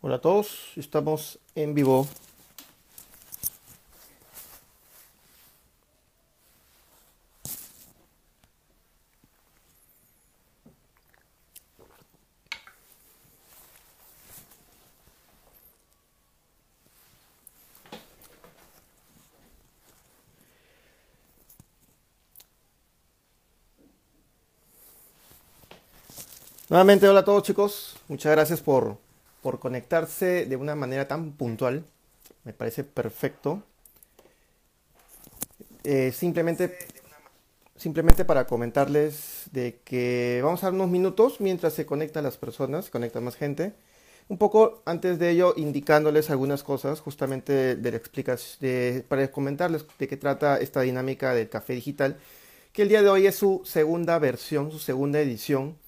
Hola a todos, estamos en vivo. Nuevamente, hola a todos chicos, muchas gracias por, por conectarse de una manera tan puntual, me parece perfecto. Eh, simplemente, simplemente para comentarles de que vamos a dar unos minutos mientras se conectan las personas, se conecta más gente. Un poco antes de ello, indicándoles algunas cosas, justamente de la explicación, de, para comentarles de qué trata esta dinámica del café digital, que el día de hoy es su segunda versión, su segunda edición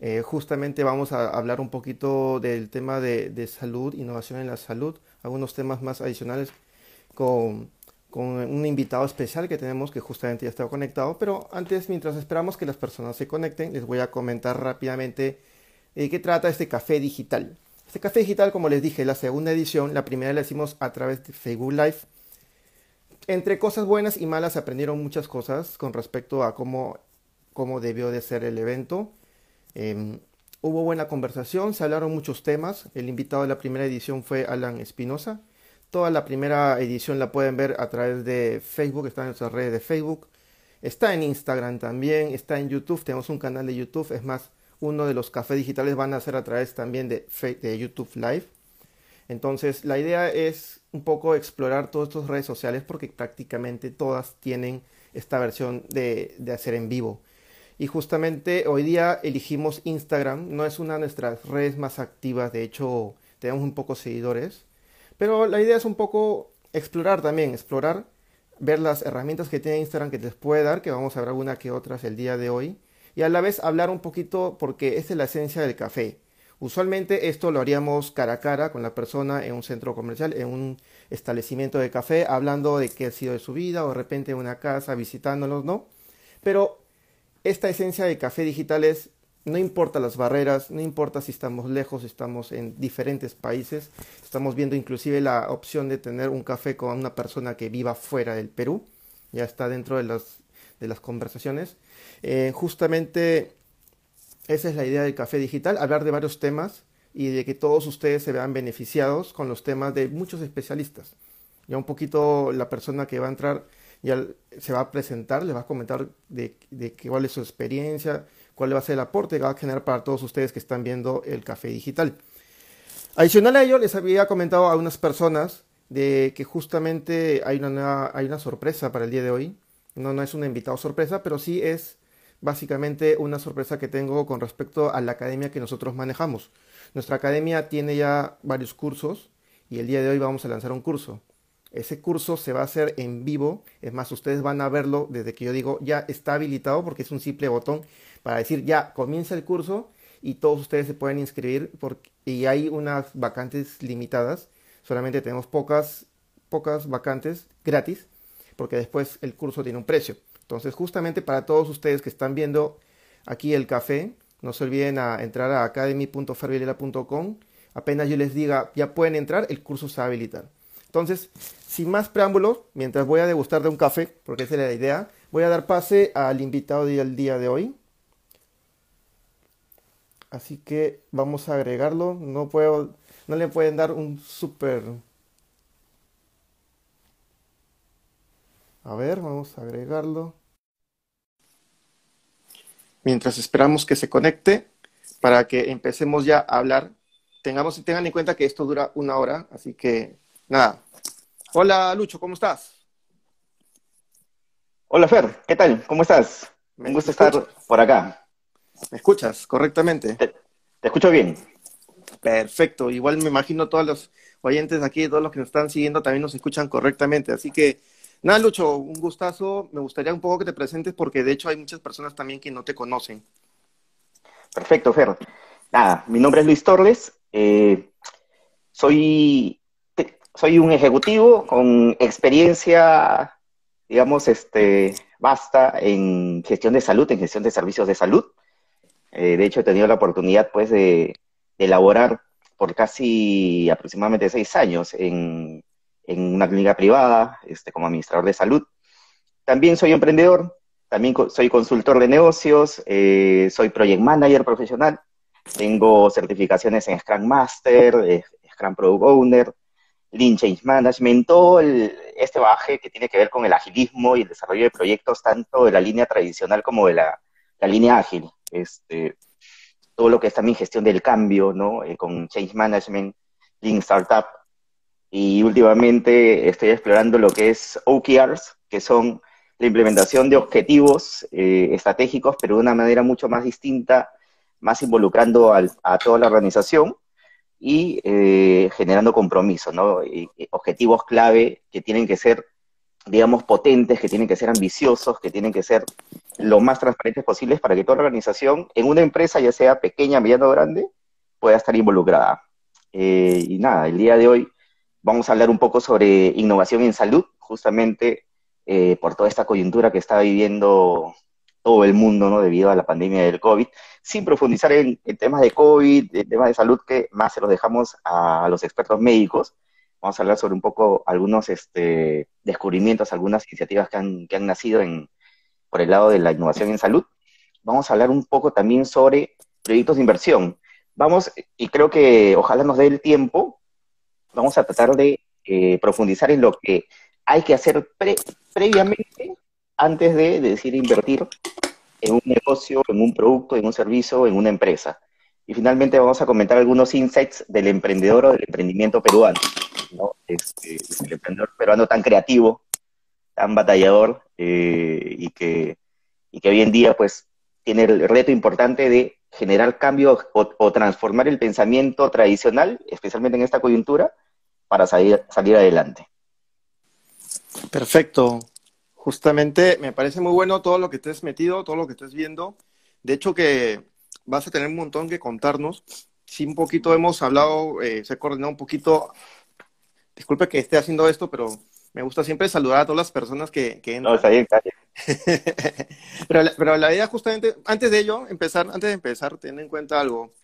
eh, justamente vamos a hablar un poquito del tema de, salud, innovación en la salud, algunos temas más adicionales con, con, un invitado especial que tenemos que justamente ya está conectado. Pero antes, mientras esperamos que las personas se conecten, les voy a comentar rápidamente de qué trata este café digital. Este café digital, como les dije, la segunda edición, la primera la hicimos a través de Facebook Live. Entre cosas buenas y malas aprendieron muchas cosas con respecto a cómo, cómo debió de ser el evento Em, hubo buena conversación, se hablaron muchos temas. El invitado de la primera edición fue Alan Espinosa. Toda la primera edición la pueden ver a través de Facebook, está en nuestras redes de Facebook. Está en Instagram también, está en YouTube, tenemos un canal de YouTube. Es más, uno de los cafés digitales van a ser a través también de, YouTube Live. Entonces, la idea es un poco explorar todas estas redes sociales porque prácticamente todas tienen esta versión de hacer en vivo. Y justamente hoy día elegimos Instagram, no es una de nuestras redes más activas, de hecho tenemos un poco seguidores, pero la idea es un poco explorar también, explorar, ver las herramientas que tiene Instagram que les puede dar, que vamos a ver alguna que otras el día de hoy, y a la vez hablar un poquito porque esta es la esencia del café. Usualmente esto lo haríamos cara a cara con la persona en un centro comercial, en un establecimiento de café, hablando de qué ha sido de su vida o de repente en una casa visitándolos, ¿no? Pero esta esencia de café digital es, no importa las barreras, no importa si estamos lejos, estamos en diferentes países, estamos viendo inclusive la opción de tener un café con una persona que viva fuera del Perú, ya está dentro de las, de las conversaciones. Eh, justamente esa es la idea del café digital, hablar de varios temas y de que todos ustedes se vean beneficiados con los temas de muchos especialistas. Ya un poquito la persona que va a entrar ya se va a presentar, le va a comentar de, de cuál es su experiencia, cuál va a ser el aporte que va a generar para todos ustedes que están viendo el café digital. Adicional a ello, les había comentado a unas personas de que justamente hay una, hay una sorpresa para el día de hoy. No, no es un invitado sorpresa, pero sí es básicamente una sorpresa que tengo con respecto a la academia que nosotros manejamos. Nuestra academia tiene ya varios cursos y el día de hoy vamos a lanzar un curso. Ese curso se va a hacer en vivo. Es más, ustedes van a verlo desde que yo digo ya está habilitado porque es un simple botón para decir ya comienza el curso y todos ustedes se pueden inscribir y hay unas vacantes limitadas. Solamente tenemos pocas, pocas vacantes gratis porque después el curso tiene un precio. Entonces, justamente para todos ustedes que están viendo aquí el café, no se olviden a entrar a academy.fervilera.com. Apenas yo les diga ya pueden entrar, el curso se va a habilitar. Entonces, sin más preámbulos, mientras voy a degustar de un café, porque esa es la idea, voy a dar pase al invitado del día de hoy. Así que vamos a agregarlo. No puedo, no le pueden dar un súper. A ver, vamos a agregarlo. Mientras esperamos que se conecte para que empecemos ya a hablar. Tengamos, tengan en cuenta que esto dura una hora, así que nada. Hola Lucho, ¿cómo estás? Hola Fer, ¿qué tal? ¿Cómo estás? Me gusta estar por acá. ¿Me escuchas correctamente? Te, escucho bien. Perfecto, igual me imagino todos los oyentes aquí, todos los que nos están siguiendo también nos escuchan correctamente. Así que, nada, Lucho, un gustazo. Me gustaría un poco que te presentes porque de hecho hay muchas personas también que no te conocen. Perfecto, Fer. Nada, mi nombre es Luis Torres. Eh, soy soy un ejecutivo con experiencia, digamos, este, basta en gestión de salud, en gestión de servicios de salud. Eh, de hecho, he tenido la oportunidad, pues, de, elaborar por casi aproximadamente seis años en, en una clínica privada este, como administrador de salud. También soy emprendedor, también soy consultor de negocios, eh, soy project manager profesional, tengo certificaciones en Scrum Master, eh, Scrum Product Owner, Lean Change Management, todo este baje que tiene que ver con el agilismo y el desarrollo de proyectos, tanto de la línea tradicional como de la, línea ágil. Este, todo lo que es también gestión del cambio, ¿no? Eh, con Change Management, Lean Startup, y últimamente estoy explorando lo que es OKRs, que son la implementación de objetivos eh, estratégicos, pero de una manera mucho más distinta, más involucrando a toda la organización y eh, generando compromiso, ¿no? objetivos clave que tienen que ser, digamos, potentes, que tienen que ser ambiciosos, que tienen que ser lo más transparentes posibles para que toda la organización, en una empresa, ya sea pequeña, mediana o grande, pueda estar involucrada. Eh, y nada, el día de hoy Vamos a hablar un poco sobre innovación en salud, justamente eh, por toda esta coyuntura que está viviendo todo el mundo, ¿no? Debido a la pandemia del COVID, sin profundizar en, temas de COVID, en temas de salud, que más se los dejamos a los expertos médicos. Vamos a hablar sobre un poco algunos este, descubrimientos, algunas iniciativas que han, que han nacido en, por el lado de la innovación en salud. Vamos a hablar un poco también sobre proyectos de inversión. Vamos, y creo que ojalá nos dé el tiempo vamos a tratar de eh, profundizar en lo que hay que hacer previamente antes de, decir invertir en un negocio, en un producto, en un servicio, en una empresa. Y finalmente vamos a comentar algunos insights del emprendedor o del emprendimiento peruano, ¿no? Este, el emprendedor peruano tan creativo, tan batallador eh, y, que, y que hoy en día pues tiene el reto importante de generar cambios o, transformar el pensamiento tradicional, especialmente en esta coyuntura, para salir, salir adelante. Perfecto. Justamente me parece muy bueno todo lo que estés metido, todo lo que estés viendo. De hecho que vas a tener un montón que contarnos. Sí, un poquito hemos hablado, eh, se ha coordinado un poquito. Disculpe que esté haciendo esto, pero me gusta siempre saludar a todas las personas que, que entran. No, está bien, gracias. pero, la, pero la idea justamente, antes de ello, empezar, antes de empezar, ten en cuenta algo.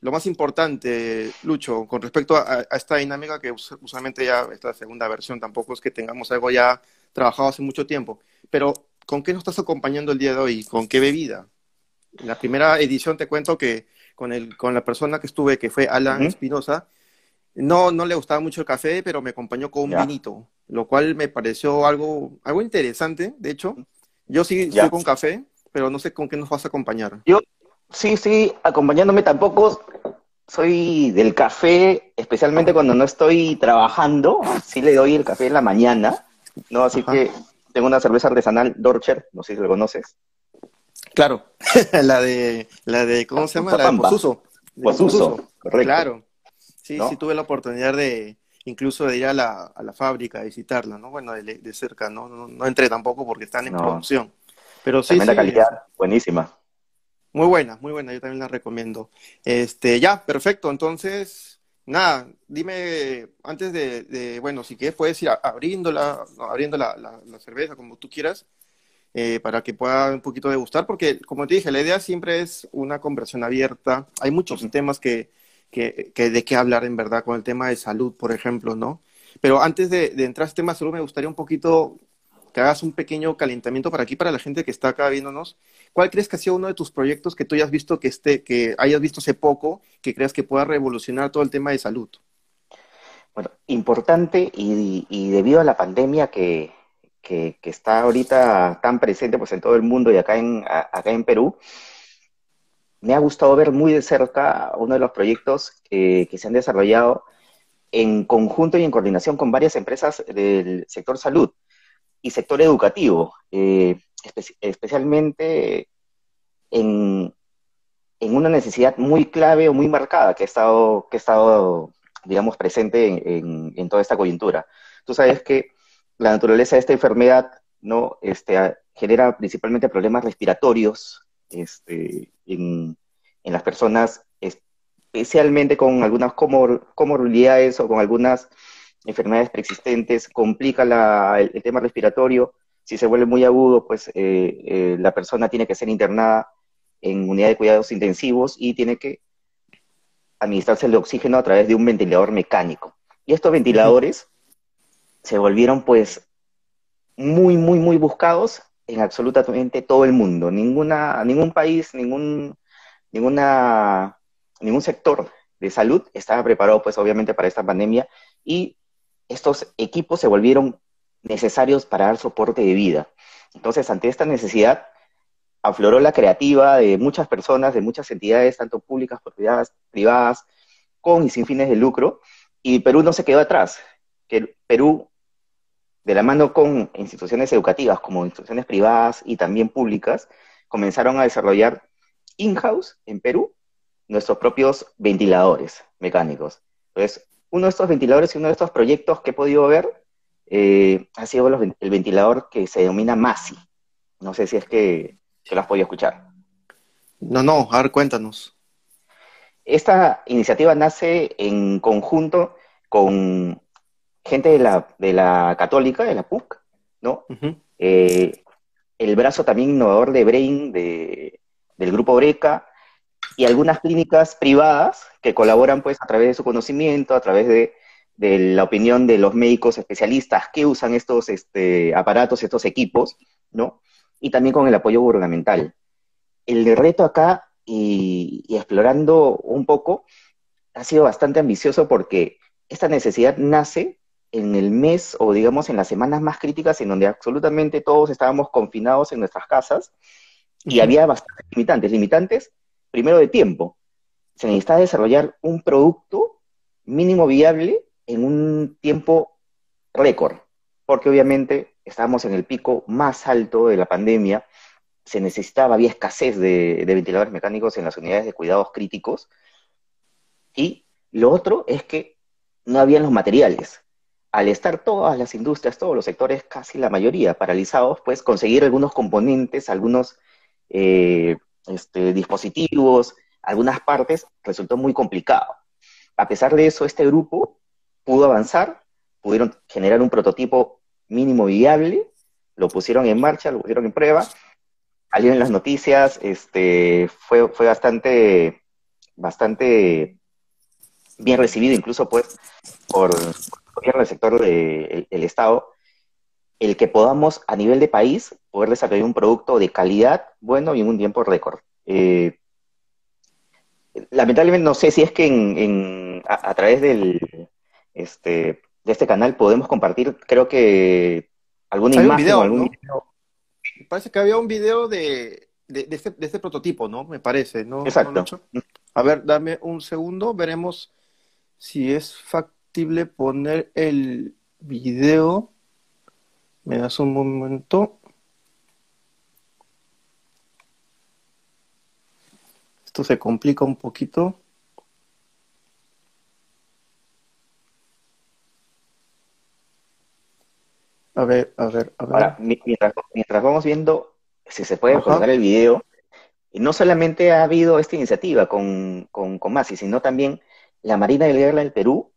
Lo más importante, Lucho, con respecto a, esta dinámica que usualmente ya, esta segunda versión, tampoco es que tengamos algo ya trabajado hace mucho tiempo, pero ¿con qué nos estás acompañando el día de hoy? ¿Con qué bebida? En la primera edición te cuento que con, el, con la persona que estuve, que fue Alan Espinosa, no, no le gustaba mucho el café, pero me acompañó con un vinito, lo cual me pareció algo, algo interesante, de hecho. Yo sí estoy con café, pero no sé con qué nos vas a acompañar. Yo sí, sí, acompañándome tampoco soy del café, especialmente cuando no estoy trabajando, sí le doy el café en la mañana, ¿no? Así que tengo una cerveza artesanal Dorcher, no sé si lo conoces. Claro, la de, la de, ¿cómo se llama? La de correcto. Claro. Sí, sí tuve la oportunidad de incluso de ir a la, a la fábrica a visitarla, ¿no? Bueno, de, cerca, ¿no? ¿no? entré tampoco porque están en producción. Pero sí, Tremenda calidad, buenísima. Muy buena, muy buena, yo también la recomiendo. Este, ya, perfecto. Entonces, nada, dime antes de, bueno, si quieres puedes ir abriéndola, abriendo la, la, cerveza como tú quieras, eh, para que pueda un poquito degustar, porque como te dije, la idea siempre es una conversación abierta. Hay muchos temas que, que, de qué hablar en verdad con el tema de salud, por ejemplo, ¿no? Pero antes de, entrar a este tema de salud, me gustaría un poquito que hagas un pequeño calentamiento para aquí, para la gente que está acá viéndonos. ¿Cuál crees que ha sido uno de tus proyectos que tú hayas visto que esté, que hayas visto hace poco, que creas que pueda revolucionar todo el tema de salud? Bueno, importante y, debido a la pandemia que, está ahorita tan presente pues en todo el mundo y acá en, acá en Perú, me ha gustado ver muy de cerca uno de los proyectos que, se han desarrollado en conjunto y en coordinación con varias empresas del sector salud y sector educativo, eh, especialmente en, una necesidad muy clave o muy marcada que ha estado, que ha estado digamos, presente en, toda esta coyuntura. Tú sabes que la naturaleza de esta enfermedad ¿no? este, genera principalmente problemas respiratorios, este, en, las personas, especialmente con algunas comorbilidades o con algunas enfermedades preexistentes, complica el, tema respiratorio. Si se vuelve muy agudo, pues eh, eh, la persona tiene que ser internada en unidad de cuidados intensivos y tiene que administrarse el oxígeno a través de un ventilador mecánico. Y estos ventiladores se volvieron pues muy, muy, muy buscados en absolutamente todo el mundo. Ninguna, ningún país, ningún, ninguna, ningún sector de salud estaba preparado pues obviamente para esta pandemia y estos equipos se volvieron necesarios para dar soporte de vida. Entonces, ante esta necesidad, afloró la creativa de muchas personas, de muchas entidades, tanto públicas, privadas, privadas, con y sin fines de lucro, y Perú no se quedó atrás. Que Perú, de la mano con instituciones educativas como instituciones privadas y también públicas, comenzaron a desarrollar in-house en Perú nuestros propios ventiladores mecánicos. Entonces, uno de estos ventiladores y uno de estos proyectos que he podido ver eh, ha sido el ventilador que se denomina MASI. No sé si es que se lo has podido escuchar. No, no, a ver, cuéntanos. Esta iniciativa nace en conjunto con gente de la, de la Católica, de la PUC, ¿no? Eh, el brazo también innovador de Brain, de, del grupo Breca, y algunas clínicas privadas que colaboran pues a través de su conocimiento, a través de, la opinión de los médicos especialistas que usan estos este, aparatos, estos equipos, ¿no? Y también con el apoyo gubernamental. El reto acá, y, y explorando un poco, ha sido bastante ambicioso porque esta necesidad nace en el mes o digamos en las semanas más críticas en donde absolutamente todos estábamos confinados en nuestras casas y había bastantes limitantes. Limitantes primero de tiempo. Se necesita desarrollar un producto mínimo viable en un tiempo récord, porque obviamente estábamos en el pico más alto de la pandemia, se necesitaba, había escasez de, ventiladores mecánicos en las unidades de cuidados críticos, y lo otro es que no habían los materiales. Al estar todas las industrias, todos los sectores, casi la mayoría paralizados, pues conseguir algunos componentes, algunos eh, este, dispositivos, algunas partes, resultó muy complicado. A pesar de eso, este grupo pudo avanzar, pudieron generar un prototipo mínimo viable, lo pusieron en marcha, lo pusieron en prueba, salieron las noticias, este, fue, fue bastante, bastante bien recibido, incluso pues por, el sector del Estado, el que podamos a nivel de país poder desarrollar un producto de calidad, bueno y en un tiempo récord. Eh, lamentablemente no sé si es que en, a, través del este de este canal podemos compartir, creo que alguna imagen o algún video. Parece que había un video de, de, este, de este prototipo, ¿no? Me parece, ¿no? Exacto. a ver, dame un segundo, veremos si es factible poner el video. Me das un momento. Esto se complica un poquito. A ver, a ver, a ver. Ahora, mientras, vamos viendo si se puede colocar el video, y no solamente ha habido esta iniciativa con, con, con Masi, sino también la Marina de Guerra del Perú.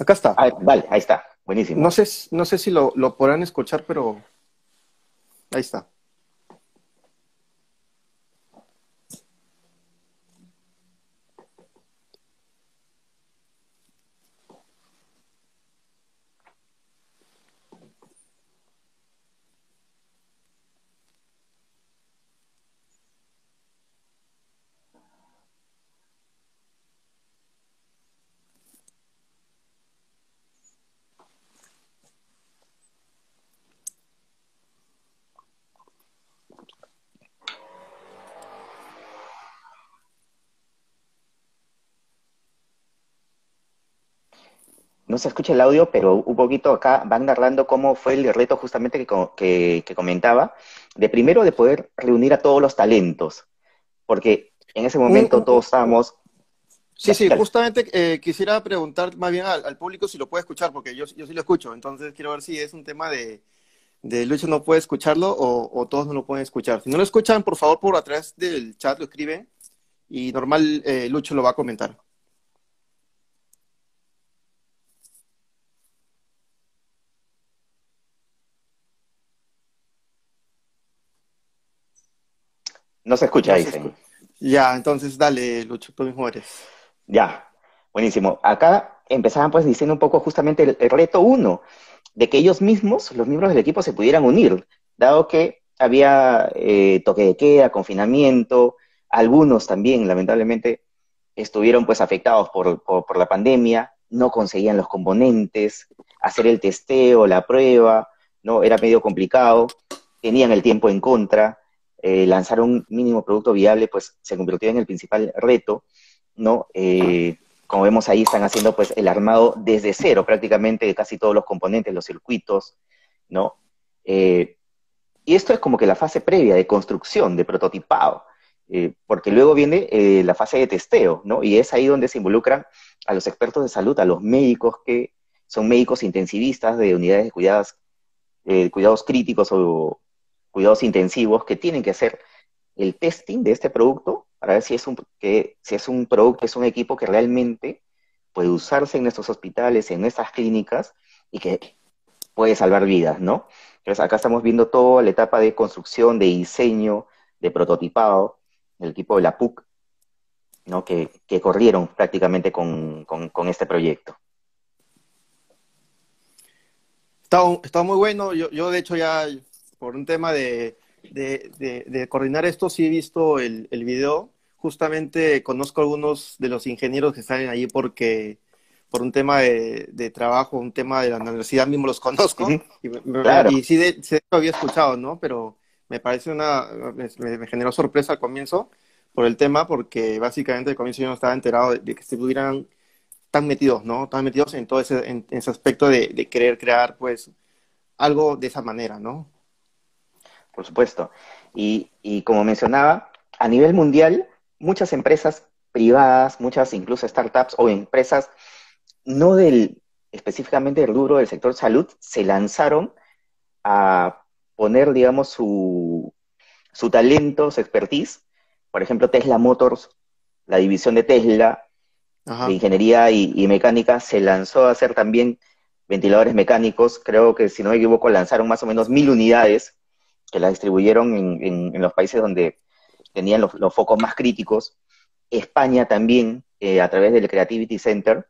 Acá está. Ah, vale, ahí está. Buenísimo. No sé, no sé si lo, lo podrán escuchar, pero ahí está. No se escucha el audio, pero un poquito acá van narrando cómo fue el reto justamente que, que, comentaba, de primero de poder reunir a todos los talentos, porque en ese momento todos estábamos... Sí, sí, justamente eh, quisiera preguntar más bien al, público si lo puede escuchar, porque yo, yo sí lo escucho, entonces quiero ver si es un tema de, de Lucho no puede escucharlo o, todos no lo pueden escuchar. Si no lo escuchan, por favor, por atrás del chat lo escriben y normal eh, Lucho lo va a comentar. No se escucha, ahí, Ya, entonces dale, Lucho, tú mismo eres. Ya. Buenísimo. Acá empezaban pues diciendo un poco justamente el, reto uno, de que ellos mismos, los miembros del equipo, se pudieran unir, dado que había eh, toque de queda, confinamiento, algunos también, lamentablemente, estuvieron pues afectados por, por, la pandemia, no conseguían los componentes, hacer el testeo, la prueba, ¿no? Era medio complicado, tenían el tiempo en contra, eh, lanzar un mínimo producto viable pues se convirtió en el principal reto, ¿no? Eh, como vemos ahí, están haciendo pues el armado desde cero prácticamente de casi todos los componentes, los circuitos, ¿no? Eh, y esto es como que la fase previa de construcción, de prototipado, porque luego viene la fase de testeo, ¿no? Y es ahí donde se involucran a los expertos de salud, a los médicos que son médicos intensivistas de unidades de cuidados, cuidados críticos o cuidados intensivos que tienen que hacer el testing de este producto para ver si es un, que, si es un producto, es un equipo que realmente puede usarse en nuestros hospitales, en nuestras clínicas y que puede salvar vidas, ¿no? Entonces acá estamos viendo toda la etapa de construcción, de diseño, de prototipado, el equipo de la PUC, ¿no? Que, corrieron prácticamente con, este proyecto. Está, muy bueno. Yo, yo, de hecho, ya por un tema de, de, coordinar esto, sí he visto el, el video. Justamente conozco a algunos de los ingenieros que están ahí porque por un tema de, trabajo, un tema de la universidad mismo los conozco. y, sí, de, lo había escuchado, ¿no? Pero me parece una, me, generó sorpresa al comienzo por el tema, porque básicamente al comienzo yo no estaba enterado de, que estuvieran tan metidos, ¿no? Tan metidos en todo ese, en, ese aspecto de, de, querer crear, pues, algo de esa manera, ¿no? Por supuesto. Y, como mencionaba, a nivel mundial, muchas empresas privadas, muchas incluso startups o empresas no del específicamente del rubro del sector salud, se lanzaron a poner, digamos, su, su talento, su expertise. Por ejemplo, Tesla Motors, la división de Tesla, de ingeniería y, y, mecánica, se lanzó a hacer también ventiladores mecánicos. Creo que, si no me equivoco, lanzaron más o menos mil unidades que la distribuyeron en, los países donde tenían los, focos más críticos. España también, eh, a través del Creativity Center,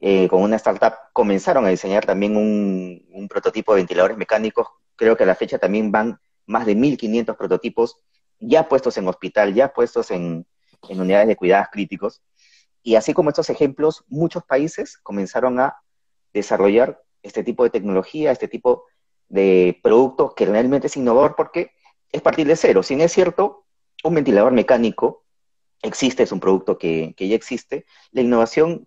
eh, con una startup, comenzaron a diseñar también un, prototipo de ventiladores mecánicos. Creo que a la fecha también van más de 1.500 prototipos ya puestos en hospital, ya puestos en, en unidades de cuidados críticos. Y así como estos ejemplos, muchos países comenzaron a desarrollar este tipo de tecnología, este tipo de producto que realmente es innovador porque es partir de cero. Si no es cierto, un ventilador mecánico existe, es un producto que, ya existe. La innovación,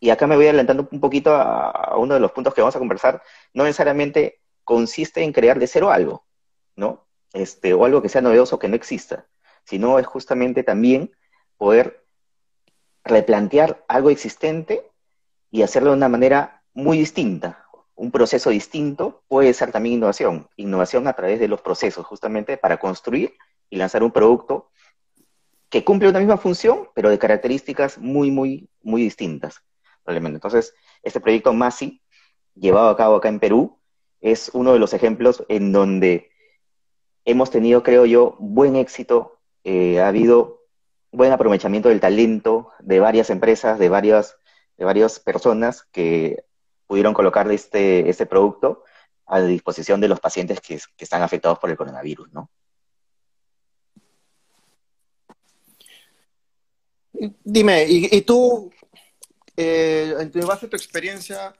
y acá me voy adelantando un poquito a, uno de los puntos que vamos a conversar, no necesariamente consiste en crear de cero algo, ¿no? Este, o algo que sea novedoso que no exista, sino es justamente también poder replantear algo existente y hacerlo de una manera muy distinta, un proceso distinto puede ser también innovación. Innovación a través de los procesos, justamente para construir y lanzar un producto que cumple una misma función, pero de características muy, muy, muy distintas. Probablemente. Entonces, este proyecto MASI, llevado a cabo acá en Perú, es uno de los ejemplos en donde hemos tenido, creo yo, buen éxito. Eh, ha habido buen aprovechamiento del talento de varias empresas, de varias, de varias personas que pudieron colocar este, este producto a disposición de los pacientes que, están afectados por el coronavirus, ¿no? Dime, y, tú, eh, en base a tu experiencia,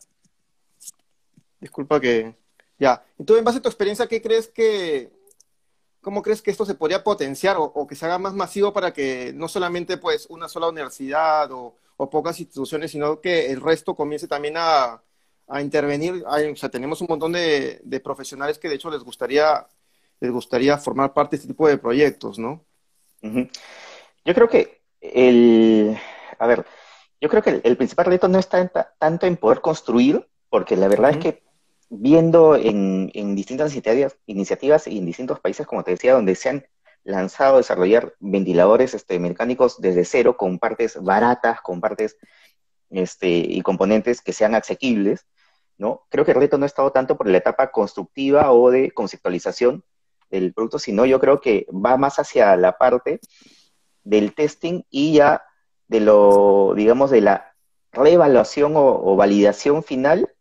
disculpa que, ya, y tú en base a tu experiencia, ¿qué crees que, cómo crees que esto se podría potenciar o, que se haga más masivo para que no solamente pues una sola universidad o pocas instituciones, sino que el resto comience también a, a intervenir. o sea, tenemos un montón de, profesionales que de hecho les gustaría, les gustaría formar parte de este tipo de proyectos, ¿no? Yo creo que el, a ver, yo creo que el, principal reto no está tanto en poder construir, porque la verdad es que viendo en, distintas iniciativas, iniciativas y en distintos países, como te decía, donde se han lanzado a desarrollar ventiladores este, mecánicos desde cero, con partes baratas, con partes este, y componentes que sean asequibles, ¿no? Creo que el reto no ha estado tanto por la etapa constructiva o de conceptualización del producto, sino yo creo que va más hacia la parte del testing y ya de lo, digamos, de la reevaluación o, validación final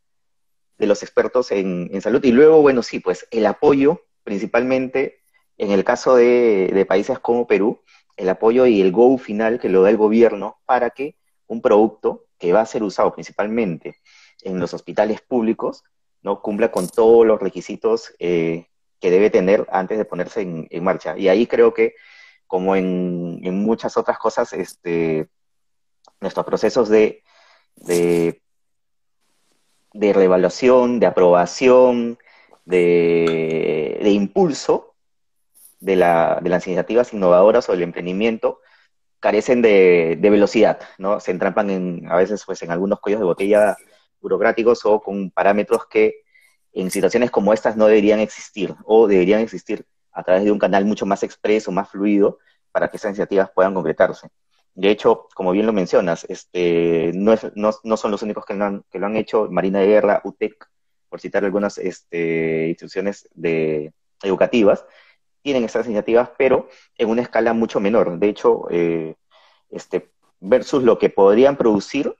de los expertos en, salud. Y luego, bueno, sí, pues el apoyo, principalmente en el caso de, de países como Perú, el apoyo y el go final que lo da el gobierno para que un producto que va a ser usado principalmente en los hospitales públicos no cumpla con todos los requisitos eh, que debe tener antes de ponerse en, marcha. Y ahí creo que, como en, muchas otras cosas, este, nuestros procesos de, de, de reevaluación, de aprobación, de, de impulso de, la, de las iniciativas innovadoras o del emprendimiento, carecen de, velocidad, ¿no? Se entrampan en, a veces pues, en algunos cuellos de botella burocráticos o con parámetros que en situaciones como estas no deberían existir o deberían existir a través de un canal mucho más expreso, más fluido, para que esas iniciativas puedan concretarse. De hecho, como bien lo mencionas, este, no, son los únicos que lo, han, que lo han hecho, Marina de Guerra, UTEC, por citar algunas este, instituciones de, educativas, tienen estas iniciativas, pero en una escala mucho menor. De hecho, eh, este, versus lo que podrían producir,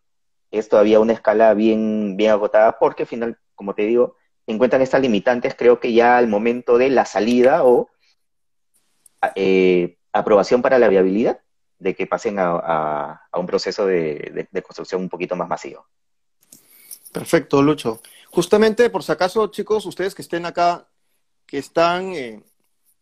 es todavía una escala bien, bien agotada, porque al final, como te digo, encuentran estas limitantes, creo que ya al momento de la salida o eh, aprobación para la viabilidad, de que pasen a, un proceso de, construcción un poquito más masivo. Perfecto, Lucho. Justamente, por si acaso, chicos, ustedes que estén acá, que están eh,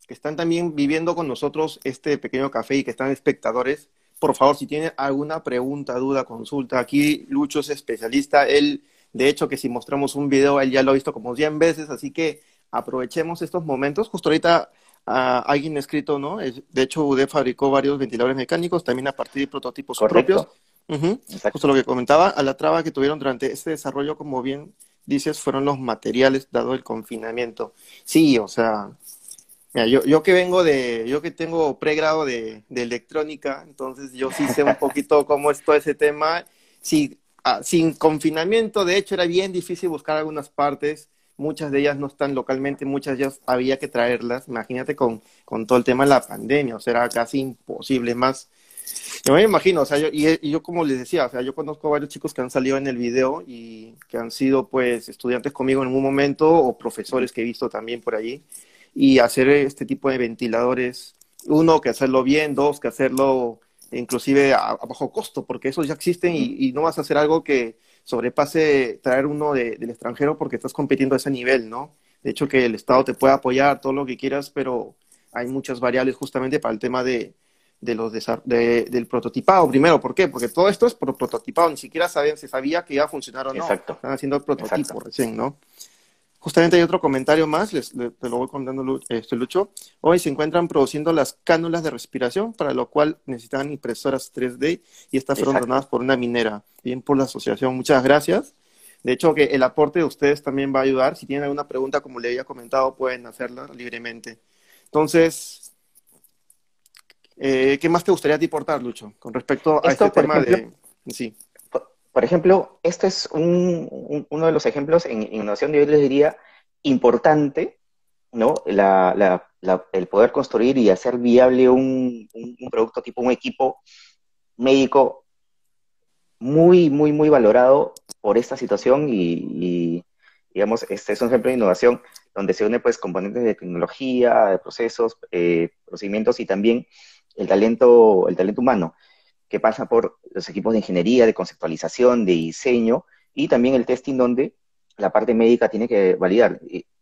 que están también viviendo con nosotros este pequeño café y que están espectadores, por favor, si tienen alguna pregunta, duda, consulta, aquí Lucho es especialista, él, de hecho, que si mostramos un video, él ya lo ha visto como 100 veces, así que aprovechemos estos momentos. Justo ahorita uh, alguien ha escrito, ¿no? De hecho, UD fabricó varios ventiladores mecánicos, también a partir de prototipos propios. Justo lo que comentaba, a la traba que tuvieron durante este desarrollo, como bien dices, fueron los materiales dado el confinamiento. Sí, o sea, Mira, yo, yo que vengo de, yo que tengo pregrado de, de electrónica, entonces yo sí sé un poquito cómo es todo ese tema. Sí, ah, sin confinamiento, de hecho, era bien difícil buscar algunas partes. Muchas de ellas no están localmente, muchas ya había que traerlas. Imagínate con, con todo el tema de la pandemia, o sea, era casi imposible. Más, yo me imagino, o sea, yo, y, y, yo como les decía, o sea, yo conozco varios chicos que han salido en el video y que han sido pues estudiantes conmigo en un momento o profesores que he visto también por allí y hacer este tipo de ventiladores, uno, que hacerlo bien, dos, que hacerlo inclusive a, bajo costo, porque esos ya existen y, no vas a hacer algo que sobrepase traer uno del extranjero porque estás compitiendo a ese nivel, ¿no? De hecho, que el Estado te puede apoyar todo lo que quieras, pero hay muchas variables justamente para el tema de, de los de, del prototipado. Primero, ¿por qué? Porque todo esto es por prototipado, ni siquiera saben, se sabía que iba a funcionar o no. Exacto. Están haciendo el prototipo recién, ¿no? Justamente hay otro comentario más, les, te lo voy contando, este, Lucho. Hoy se encuentran produciendo las cánulas de respiración, para lo cual necesitan impresoras 3D y estas fueron donadas por una minera, bien por la asociación. Muchas gracias. De hecho, que el aporte de ustedes también va a ayudar. Si tienen alguna pregunta, como le había comentado, pueden hacerla libremente. Entonces, eh, ¿qué más te gustaría aportar, Lucho, con respecto a este tema de... Sí. Por ejemplo, esto es uno de los ejemplos en innovación yo les diría importante, ¿no? el poder construir y hacer viable un, producto tipo un equipo médico muy, muy, muy valorado por esta situación y, digamos, este es un ejemplo de innovación donde se une pues componentes de tecnología, de procesos, eh, procedimientos y también el talento, el talento humano que pasa por los equipos de ingeniería, de conceptualización, de diseño y también el testing donde la parte médica tiene que validar.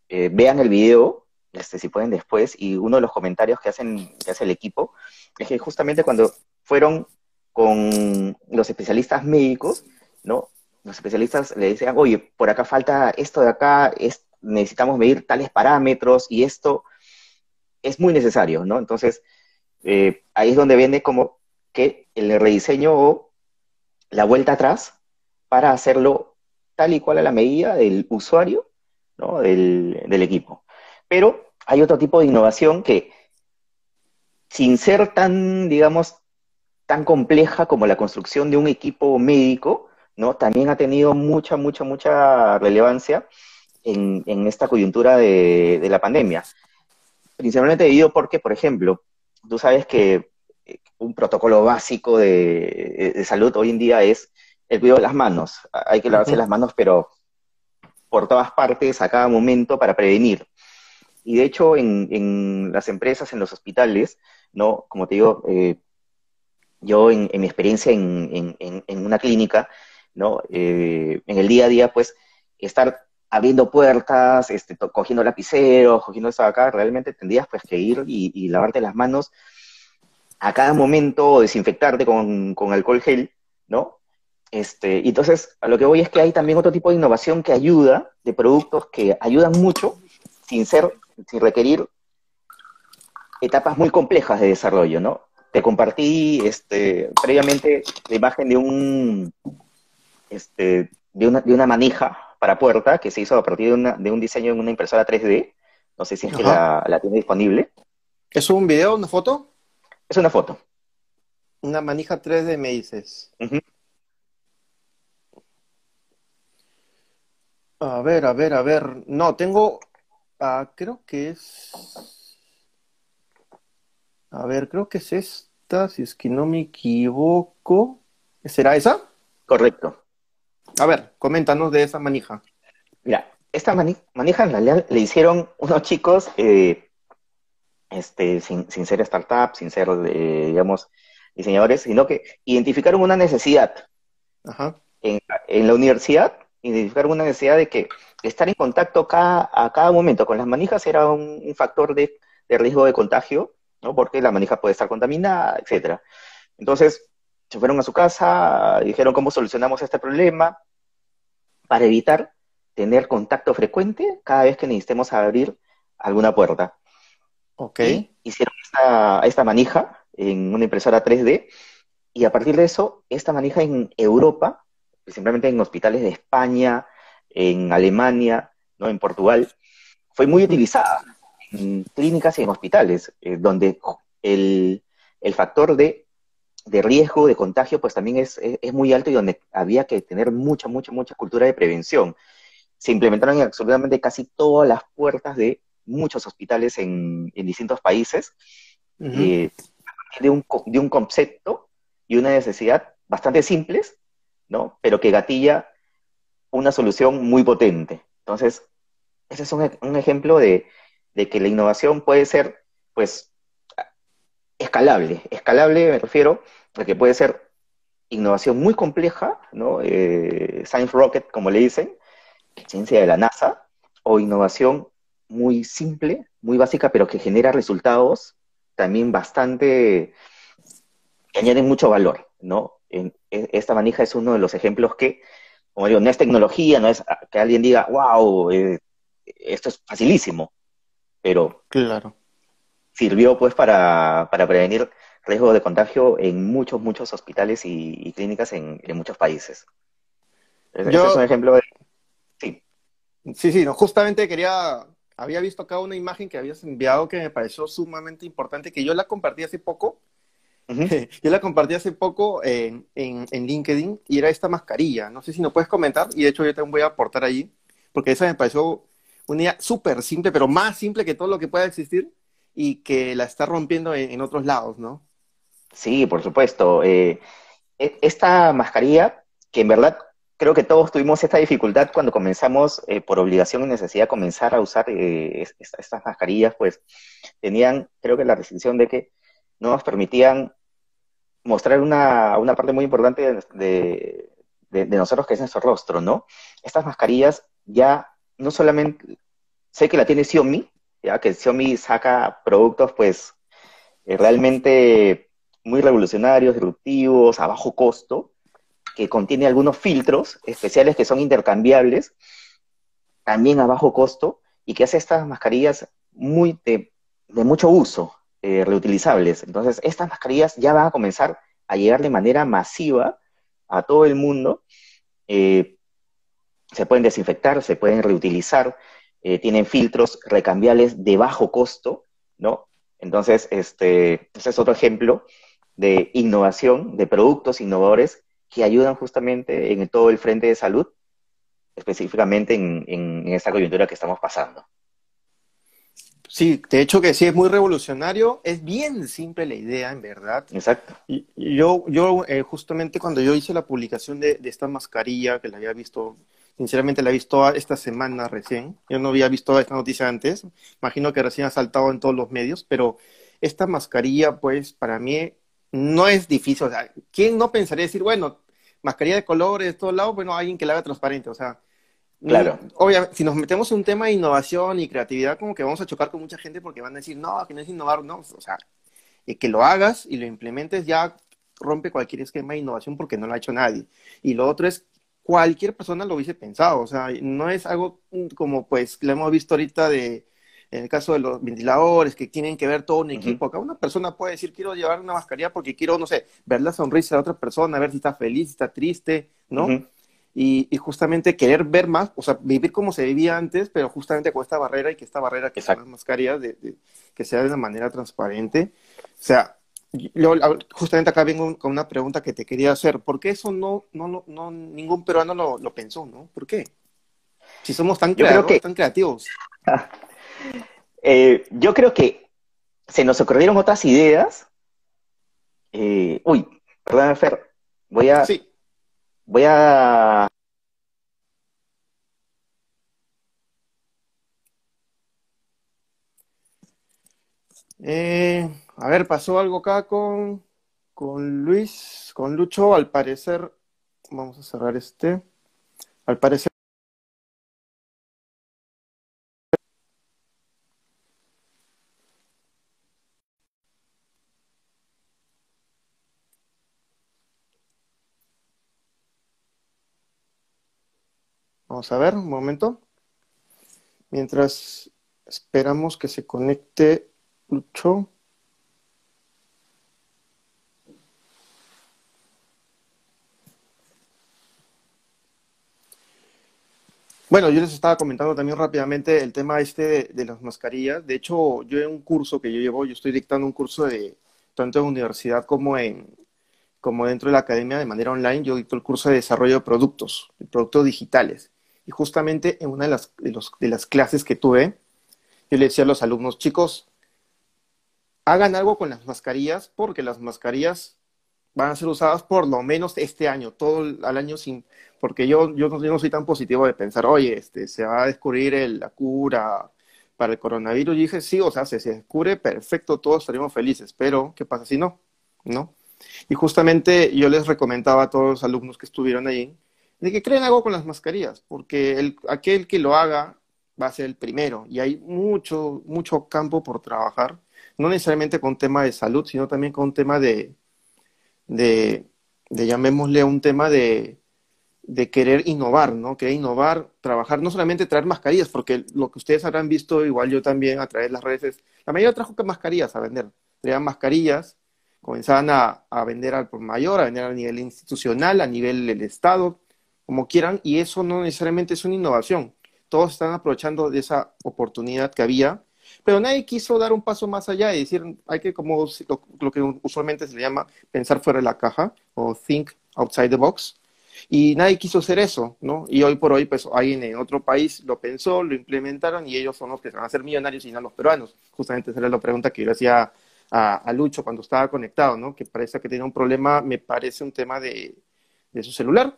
Eh, vean el video, este, si pueden después, y uno de los comentarios que, hacen, que hace el equipo es que justamente cuando fueron con los especialistas médicos, ¿no? Los especialistas le decían, oye, por acá falta esto de acá, es, necesitamos medir tales parámetros y esto es muy necesario, ¿no? Entonces, eh, ahí es donde viene como que el rediseño o la vuelta atrás para hacerlo tal y cual a la medida del usuario, ¿no? del, equipo. Pero hay otro tipo de innovación que, sin ser tan, digamos, tan compleja como la construcción de un equipo médico, ¿no? También ha tenido mucha, mucha, mucha relevancia en, en esta coyuntura de, de, la pandemia. Principalmente debido porque, por ejemplo, tú sabes que un protocolo básico de, salud hoy en día es el cuidado de las manos. Hay que lavarse las manos, pero por todas partes, a cada momento, para prevenir. Y de hecho, en, las empresas, en los hospitales, ¿no? Como te digo, eh, yo en, mi experiencia en, una clínica, ¿no? Eh, en el día a día, pues, estar abriendo puertas, este, cogiendo lapiceros, cogiendo eso acá, realmente tendrías pues que ir y, lavarte las manos a cada momento, desinfectarte con, alcohol gel, ¿no? Este, entonces, a lo que voy es que hay también otro tipo de innovación que ayuda, de productos que ayudan mucho, sin ser, sin requerir etapas muy complejas de desarrollo, ¿no? Te compartí este, previamente la imagen de un, este, de una, de una manija para puerta que se hizo a partir de, un diseño en una impresora 3D. No sé si es que la, tiene disponible. ¿Es un video, una foto? Es una foto. Una manija 3D, me dices. A ver, a ver, a ver. No, tengo. Ah, creo que es. A ver, creo que es esta, si es que no me equivoco. ¿Será esa? Correcto. A ver, coméntanos de esa manija. Mira, esta manija en realidad le hicieron unos chicos, eh, este, sin, ser startup, sin ser, eh, digamos, diseñadores, sino que identificaron una necesidad. En, la universidad, identificaron una necesidad de que estar en contacto a cada momento con las manijas era un, factor de, de, riesgo de contagio, ¿no? Porque la manija puede estar contaminada, etcétera. Entonces, se fueron a su casa, dijeron cómo solucionamos este problema para evitar tener contacto frecuente cada vez que necesitemos abrir alguna puerta. Ok. hicieron esta, manija en una impresora 3D y a partir de eso, esta manija en Europa, simplemente en hospitales de España, en Alemania, ¿no? en Portugal, fue muy utilizada en clínicas y en hospitales, eh, donde el, el factor de de riesgo de contagio, pues también es, muy alto y donde había que tener mucha, mucha, mucha cultura de prevención. Se implementaron en absolutamente casi todas las puertas de muchos hospitales en, distintos países, eh, de, un, de un concepto y una necesidad bastante simples, ¿no? Pero que gatilla una solución muy potente. Entonces, ese es un, un ejemplo de, de, que la innovación puede ser, pues, escalable. Escalable me refiero a que puede ser innovación muy compleja, ¿no? Eh, Science Rocket, como le dicen, ciencia de la NASA, o innovación muy simple, muy básica, pero que genera resultados también bastante, que añaden mucho valor, ¿no? En, esta manija es uno de los ejemplos que, como digo, no es tecnología, no es que alguien diga, wow, eh, esto es facilísimo, pero claro sirvió pues para, prevenir riesgo de contagio en muchos, muchos hospitales y, clínicas en, muchos países. Yo, es un ejemplo de... Sí. Sí, sí, no, justamente quería... Había visto acá una imagen que habías enviado que me pareció sumamente importante, que yo la compartí hace poco. yo la compartí hace poco en, en, LinkedIn y era esta mascarilla. No sé si nos puedes comentar y de hecho yo también voy a aportar allí, porque esa me pareció una idea súper simple, pero más simple que todo lo que pueda existir y que la está rompiendo en, otros lados, ¿no? Sí, por supuesto. Eh, e, esta mascarilla, que en verdad creo que todos tuvimos esta dificultad cuando comenzamos eh, por obligación y necesidad comenzar a usar eh, estas mascarillas, pues tenían, creo que la restricción de que no nos permitían mostrar una, parte muy importante de, de, nosotros, que es nuestro rostro, ¿no? Estas mascarillas ya no solamente, sé que la tiene Xiaomi, ya que Xiaomi saca productos pues eh, realmente muy revolucionarios, disruptivos, a bajo costo, que contiene algunos filtros especiales que son intercambiables, también a bajo costo, y que hace estas mascarillas muy de, mucho uso, eh, reutilizables. Entonces, estas mascarillas ya van a comenzar a llegar de manera masiva a todo el mundo. Eh, se pueden desinfectar, se pueden reutilizar, eh, tienen filtros recambiables de bajo costo, ¿no? Entonces, este, ese es otro ejemplo de innovación, de productos innovadores que ayudan justamente en todo el frente de salud, específicamente en, esta coyuntura que estamos pasando. Sí, de hecho que sí es muy revolucionario, es bien simple la idea, en verdad. Exacto. Y, yo, yo eh, justamente cuando yo hice la publicación de, de, esta mascarilla, que la había visto, sinceramente la he visto esta semana recién, yo no había visto esta noticia antes, imagino que recién ha saltado en todos los medios, pero esta mascarilla, pues, para mí no es difícil, o sea, ¿quién no pensaría decir, bueno, mascarilla de colores, todos lados, bueno, alguien que la haga transparente, o sea, Claro. Obviamente, si nos metemos en un tema de innovación y creatividad, como que vamos a chocar con mucha gente porque van a decir, no, que no es innovar, no. O sea, que lo hagas y lo implementes ya rompe cualquier esquema de innovación porque no lo ha hecho nadie. Y lo otro es, cualquier persona lo hubiese pensado. O sea, no es algo como, pues, lo hemos visto ahorita de, en el caso de los ventiladores, que tienen que ver todo un equipo. Acá una persona puede decir, quiero llevar una mascarilla porque quiero, no sé, ver la sonrisa de otra persona, ver si está feliz, si está triste, ¿no? y, justamente querer ver más, o sea, vivir como se vivía antes, pero justamente con esta barrera y que esta barrera que son las mascarillas, de, que sea de una manera transparente. O sea, yo justamente acá vengo con una pregunta que te quería hacer. ¿Por qué eso no, no, no, ningún peruano lo, lo pensó, no? ¿Por qué? Si somos tan, tan creativos. Eh, yo creo que se nos ocurrieron otras ideas. Eh, uy, perdón, Fer, voy a... Sí. Voy a... Eh, a ver, pasó algo acá con, con Luis, con Lucho, al parecer, vamos a cerrar este, al parecer Vamos a ver, un momento. Mientras esperamos que se conecte Lucho. Bueno, yo les estaba comentando también rápidamente el tema este de, las mascarillas. De hecho, yo en un curso que yo llevo, yo estoy dictando un curso de tanto en universidad como en como dentro de la academia de manera online, yo dicto el curso de desarrollo de productos, de productos digitales. Y justamente en una de las, de, las clases que tuve, yo le decía a los alumnos, chicos, hagan algo con las mascarillas, porque las mascarillas van a ser usadas por lo menos este año, todo el año sin, porque yo, yo, no, soy tan positivo de pensar, oye, este, se va a descubrir la cura para el coronavirus. Y dije, sí, o sea, si se descubre, perfecto, todos estaríamos felices, pero ¿qué pasa si no? ¿No? Y justamente yo les recomendaba a todos los alumnos que estuvieron ahí de que creen algo con las mascarillas, porque el, aquel que lo haga va a ser el primero y hay mucho, mucho campo por trabajar, no necesariamente con tema de salud, sino también con tema de, de, llamémosle un tema de, de querer innovar, ¿no? Querer innovar, trabajar, no solamente traer mascarillas, porque lo que ustedes habrán visto, igual yo también a través de las redes, la mayoría trajo mascarillas a vender, traían mascarillas, comenzaban a, a vender al por mayor, a vender a nivel institucional, a nivel del Estado, como quieran, y eso no necesariamente es una innovación. Todos están aprovechando de esa oportunidad que había, pero nadie quiso dar un paso más allá y decir, hay que, como lo, que usualmente se le llama pensar fuera de la caja o think outside the box, y nadie quiso hacer eso, ¿no? Y hoy por hoy, pues alguien en otro país lo pensó, lo implementaron y ellos son los que van a ser millonarios y no los peruanos. Justamente esa era la pregunta que yo hacía a, Lucho cuando estaba conectado, ¿no? Que parece que tiene un problema, me parece un tema de, de su celular.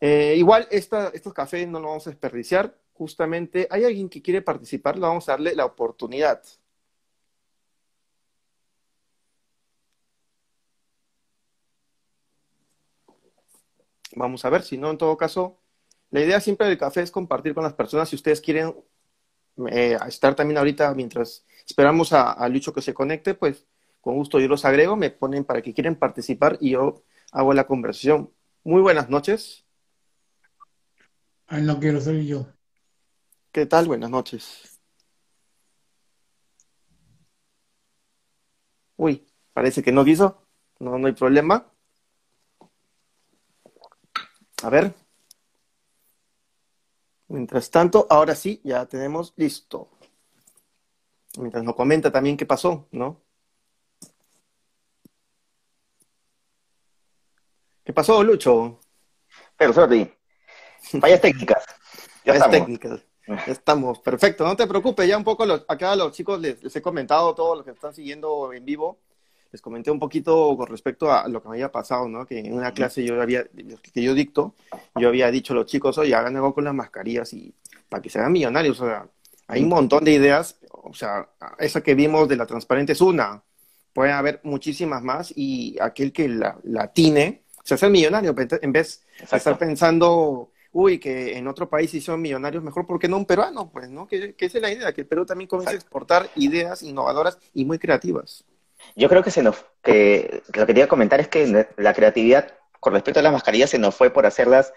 Eh, igual, estos cafés no los vamos a desperdiciar. Justamente, hay alguien que quiere participar, le vamos a darle la oportunidad. Vamos a ver, si no, en todo caso, la idea siempre del café es compartir con las personas. Si ustedes quieren eh, estar también ahorita mientras esperamos a, a, Lucho que se conecte, pues con gusto yo los agrego, me ponen para que quieren participar y yo hago la conversación. Muy buenas noches. Ay, no quiero ser yo. ¿Qué tal? Buenas noches. Uy, parece que no quiso. No, no hay problema. A ver. Mientras tanto, ahora sí, ya tenemos listo. Mientras nos comenta también qué pasó, ¿no? ¿Qué pasó, Lucho? Pero, sorry. Fallas técnicas. Ya técnicas. Estamos, perfecto, no te preocupes, ya un poco los, acá a los chicos les, les he comentado, todos los que están siguiendo en vivo, les comenté un poquito con respecto a lo que me había pasado, ¿no? Que en una clase yo había, que yo dicto, yo había dicho a los chicos, oye, hagan algo con las mascarillas y para que se hagan millonarios, o sea, hay un montón de ideas, o sea, esa que vimos de la transparente es una, pueden haber muchísimas más y aquel que la, la tiene se hace millonario en vez de estar pensando uy, que en otro país sí son millonarios, mejor porque no un peruano, pues, ¿no? Que, esa es la idea, que el Perú también comience a exportar ideas innovadoras y muy creativas. Yo creo que se nos, que lo que quería comentar es que la creatividad con respecto a las mascarillas se nos fue por hacerlas,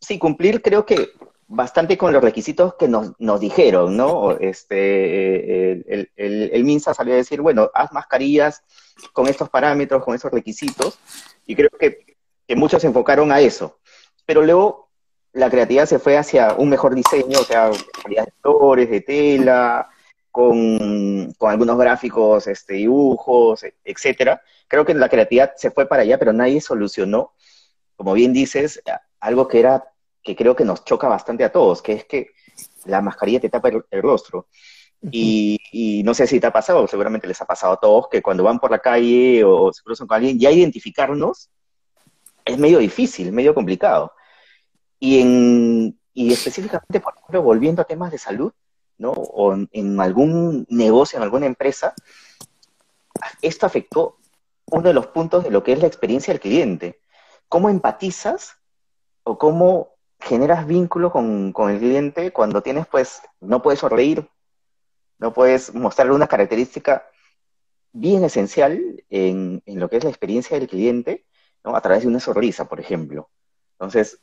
sí, cumplir creo que bastante con los requisitos que nos, nos dijeron, ¿no? Este, el, el, el, MINSA salió a decir, bueno, haz mascarillas con estos parámetros, con esos requisitos, y creo que, que muchos se enfocaron a eso. Pero luego la creatividad se fue hacia un mejor diseño, o sea, calidad de flores, de tela, con, algunos gráficos, este, dibujos, etcétera. Creo que la creatividad se fue para allá, pero nadie solucionó, como bien dices, algo que era, que creo que nos choca bastante a todos, que es que la mascarilla te tapa el, rostro. Y, no sé si te ha pasado, seguramente les ha pasado a todos, que cuando van por la calle o se cruzan con alguien, ya identificarnos es medio difícil, medio complicado. Y, en, y específicamente, por ejemplo, volviendo a temas de salud, ¿no? O en, algún negocio, en alguna empresa, esto afectó uno de los puntos de lo que es la experiencia del cliente. ¿Cómo empatizas o cómo generas vínculo con, con, el cliente cuando tienes, pues, no puedes sonreír, no puedes mostrarle una característica bien esencial en, en, lo que es la experiencia del cliente, ¿no? A través de una sonrisa, por ejemplo. Entonces,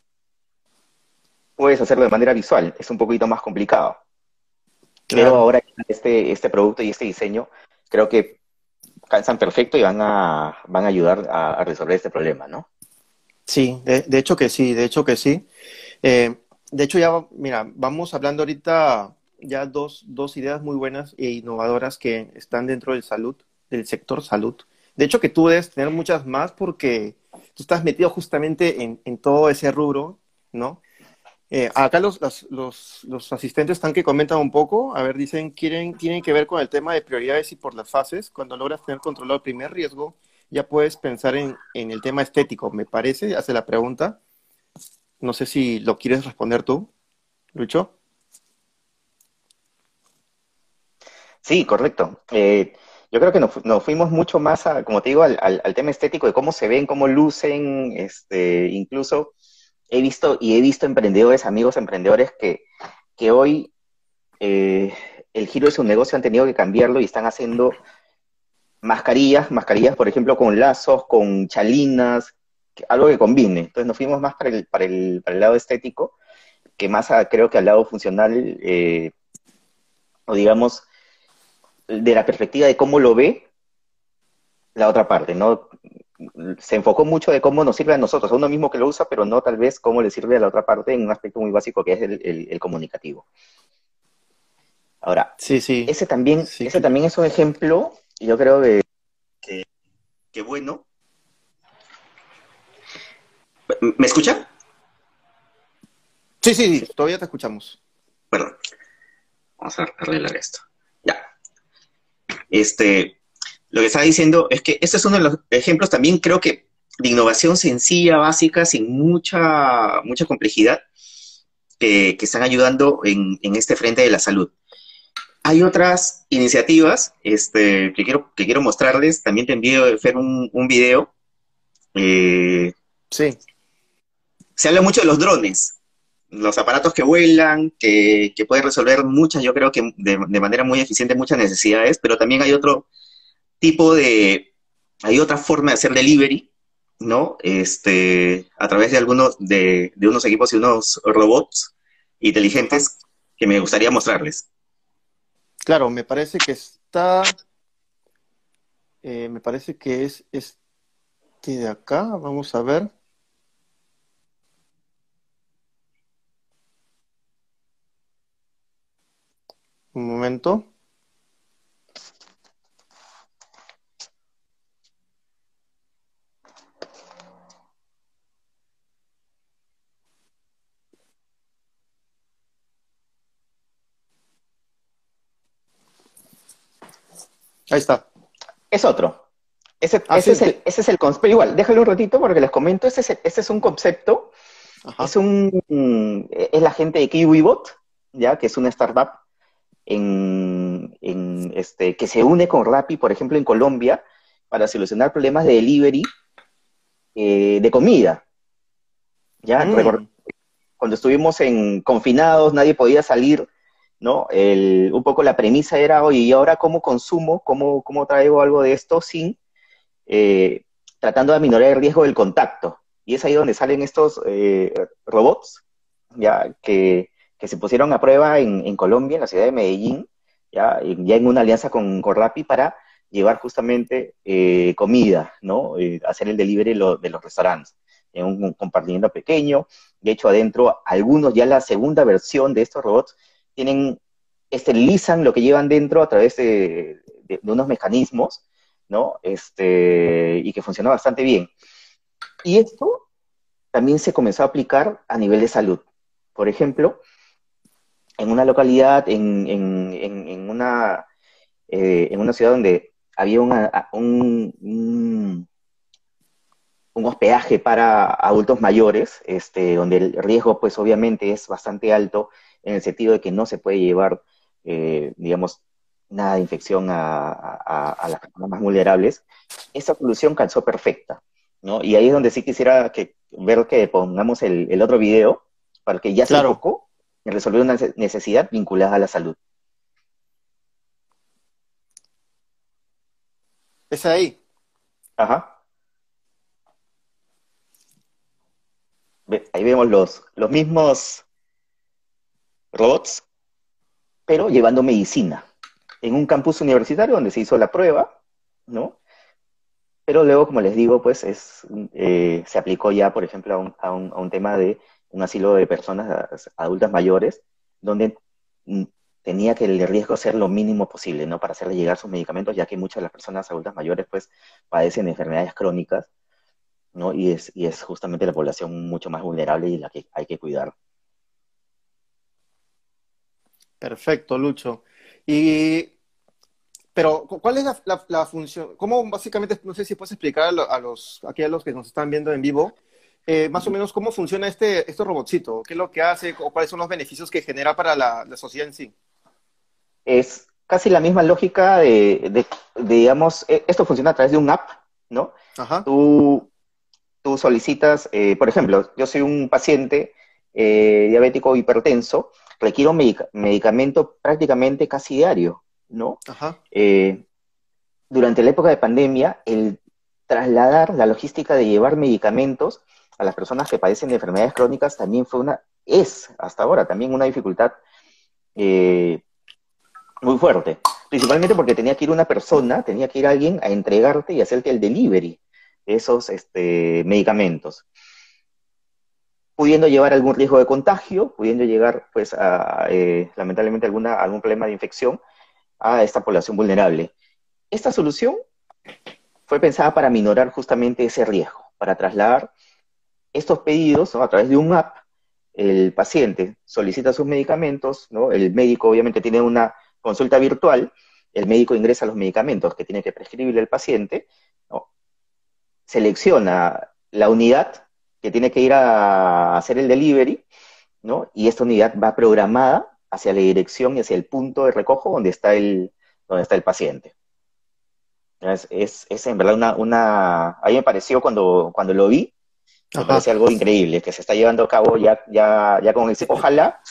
puedes hacerlo de manera visual, es un poquito más complicado. Pero ahora este, este producto y este diseño creo que calzan perfecto y van a, van a ayudar a, resolver este problema, ¿no? Sí, de, hecho que sí, de hecho que sí. Eh, de hecho ya, mira, vamos hablando ahorita ya dos, dos ideas muy buenas e innovadoras que están dentro del salud, del sector salud. De hecho que tú debes tener muchas más porque tú estás metido justamente en, en todo ese rubro, ¿no? Eh, acá los, los, los, asistentes están que comentan un poco. A ver, dicen, quieren, tienen que ver con el tema de prioridades y por las fases. Cuando logras tener controlado el primer riesgo, ya puedes pensar en, en el tema estético, me parece. Hace la pregunta. No sé si lo quieres responder tú, Lucho. Sí, correcto. Eh, yo creo que nos, nos, fuimos mucho más, a, como te digo, al, al, al, tema estético de cómo se ven, cómo lucen, este, incluso he visto y he visto emprendedores, amigos emprendedores que, que hoy eh, el giro de su negocio han tenido que cambiarlo y están haciendo mascarillas, mascarillas, por ejemplo, con lazos, con chalinas, algo que combine. Entonces nos fuimos más para el, para el, para el lado estético, que más creo que al lado funcional, eh, o digamos, de la perspectiva de cómo lo ve la otra parte, ¿no? Se enfocó mucho de cómo nos sirve a nosotros, a uno mismo que lo usa, pero no tal vez cómo le sirve a la otra parte en un aspecto muy básico que es el, comunicativo. Ahora, sí, sí. ese también, ese también es un ejemplo, yo creo que, que, bueno. ¿Me escucha? Sí, sí, sí, todavía te escuchamos. Perdón. Vamos a arreglar esto. Ya. Este, lo que estaba diciendo es que este es uno de los ejemplos también, creo que, de innovación sencilla, básica, sin mucha, mucha complejidad, que, están ayudando en, este frente de la salud. Hay otras iniciativas este, que, quiero, que quiero mostrarles. También te envío Fer, un, un video. Eh, sí. Se habla mucho de los drones, los aparatos que vuelan, que, pueden resolver muchas, yo creo que de, de, manera muy eficiente, muchas necesidades, pero también hay otro, tipo de, hay otra forma de hacer delivery, ¿no? Este, a través de algunos, de, unos equipos y unos robots inteligentes que me gustaría mostrarles. Claro, me parece que está, eh, me parece que es este de acá, vamos a ver. Un momento. Ahí está. Es otro. Ese, Ah, ese sí. es el, ese es el concepto. Igual, déjalo un ratito porque les comento. Ese es, ese es un concepto. Ajá. Es un mm, es la gente de KiwiBot, ya que es una startup en, en, este, que se une con Rappi, por ejemplo, en Colombia, para solucionar problemas de delivery eh, de comida. Ya, Mm. Cuando estuvimos en confinados, nadie podía salir, ¿no? El, un poco la premisa era, oye, ¿y ahora cómo consumo? ¿Cómo, cómo traigo algo de esto sin eh, tratando de aminorar el riesgo del contacto? Y es ahí donde salen estos eh, robots, ya que, que se pusieron a prueba en, en Colombia, en la ciudad de Medellín, ya, ya en una alianza con, con Rappi para llevar justamente eh, comida, ¿no? Hacer el delivery de los restaurantes en un, un compartimiento pequeño. De hecho, adentro, algunos ya la segunda versión de estos robots tienen, esterilizan lo que llevan dentro a través de, de- unos mecanismos, ¿no? Este, y que funciona bastante bien. Y esto también se comenzó a aplicar a nivel de salud. Por ejemplo, en una localidad, en, en- en- una, eh, en una ciudad donde había una- un, un- un hospedaje para adultos mayores, este, donde el riesgo, pues obviamente es bastante alto en el sentido de que no se puede llevar, eh, digamos, nada de infección a, a- a las personas más vulnerables, esta solución calzó perfecta, ¿no? Y ahí es donde sí quisiera que, ver que pongamos el, el otro video, para que ya se Claro. enfocó en resolver una nece- necesidad vinculada a la salud. Es ahí. Ajá. Ahí vemos los, los mismos robots, pero llevando medicina en un campus universitario donde se hizo la prueba, ¿no? Pero luego, como les digo, pues es, eh, se aplicó ya, por ejemplo, a un, a un- a un tema de un asilo de personas adultas mayores, donde mm, tenía que el riesgo ser lo mínimo posible, ¿no? Para hacerle llegar sus medicamentos, ya que muchas de las personas adultas mayores, pues, padecen enfermedades crónicas, ¿no? Y es, y es justamente la población mucho más vulnerable y la que hay que cuidar. Perfecto, Lucho. Y, pero, cu- ¿cuál es la, la- la función? ¿Cómo básicamente, no sé si puedes explicar a, lo- a los, aquí a los que nos están viendo en vivo, eh, más o menos cómo funciona este, este robotcito? ¿Qué es lo que hace o cuáles son los beneficios que genera para la, la sociedad en sí? Es casi la misma lógica de, de- de, digamos, eh, esto funciona a través de un app, ¿no? Ajá. Tú, tú solicitas, eh, por ejemplo, yo soy un paciente eh, diabético hipertenso, requiero medica- medicamento prácticamente casi diario, ¿no? Ajá. Eh, durante la época de pandemia, el trasladar la logística de llevar medicamentos a las personas que padecen de enfermedades crónicas también fue una, es hasta ahora también una dificultad eh, muy fuerte. Principalmente porque tenía que ir una persona, tenía que ir alguien a entregarte y hacerte el delivery de esos este, medicamentos. Pudiendo llevar algún riesgo de contagio, pudiendo llegar, pues, a, eh, lamentablemente, alguna, algún problema de infección a esta población vulnerable. Esta solución fue pensada para minorar justamente ese riesgo, para trasladar estos pedidos a través de un app. El paciente solicita sus medicamentos, ¿no? el médico obviamente tiene una consulta virtual, el médico ingresa los medicamentos que tiene que prescribirle el paciente. Selecciona la unidad que tiene que ir a hacer el delivery, ¿no? y esta unidad va programada hacia la dirección y hacia el punto de recojo donde está el, donde está el paciente. Es, es, es en verdad una, una, a mí me pareció cuando, cuando lo vi, me Ajá. parece algo increíble, que se está llevando a cabo ya, ya, ya con ese, ojalá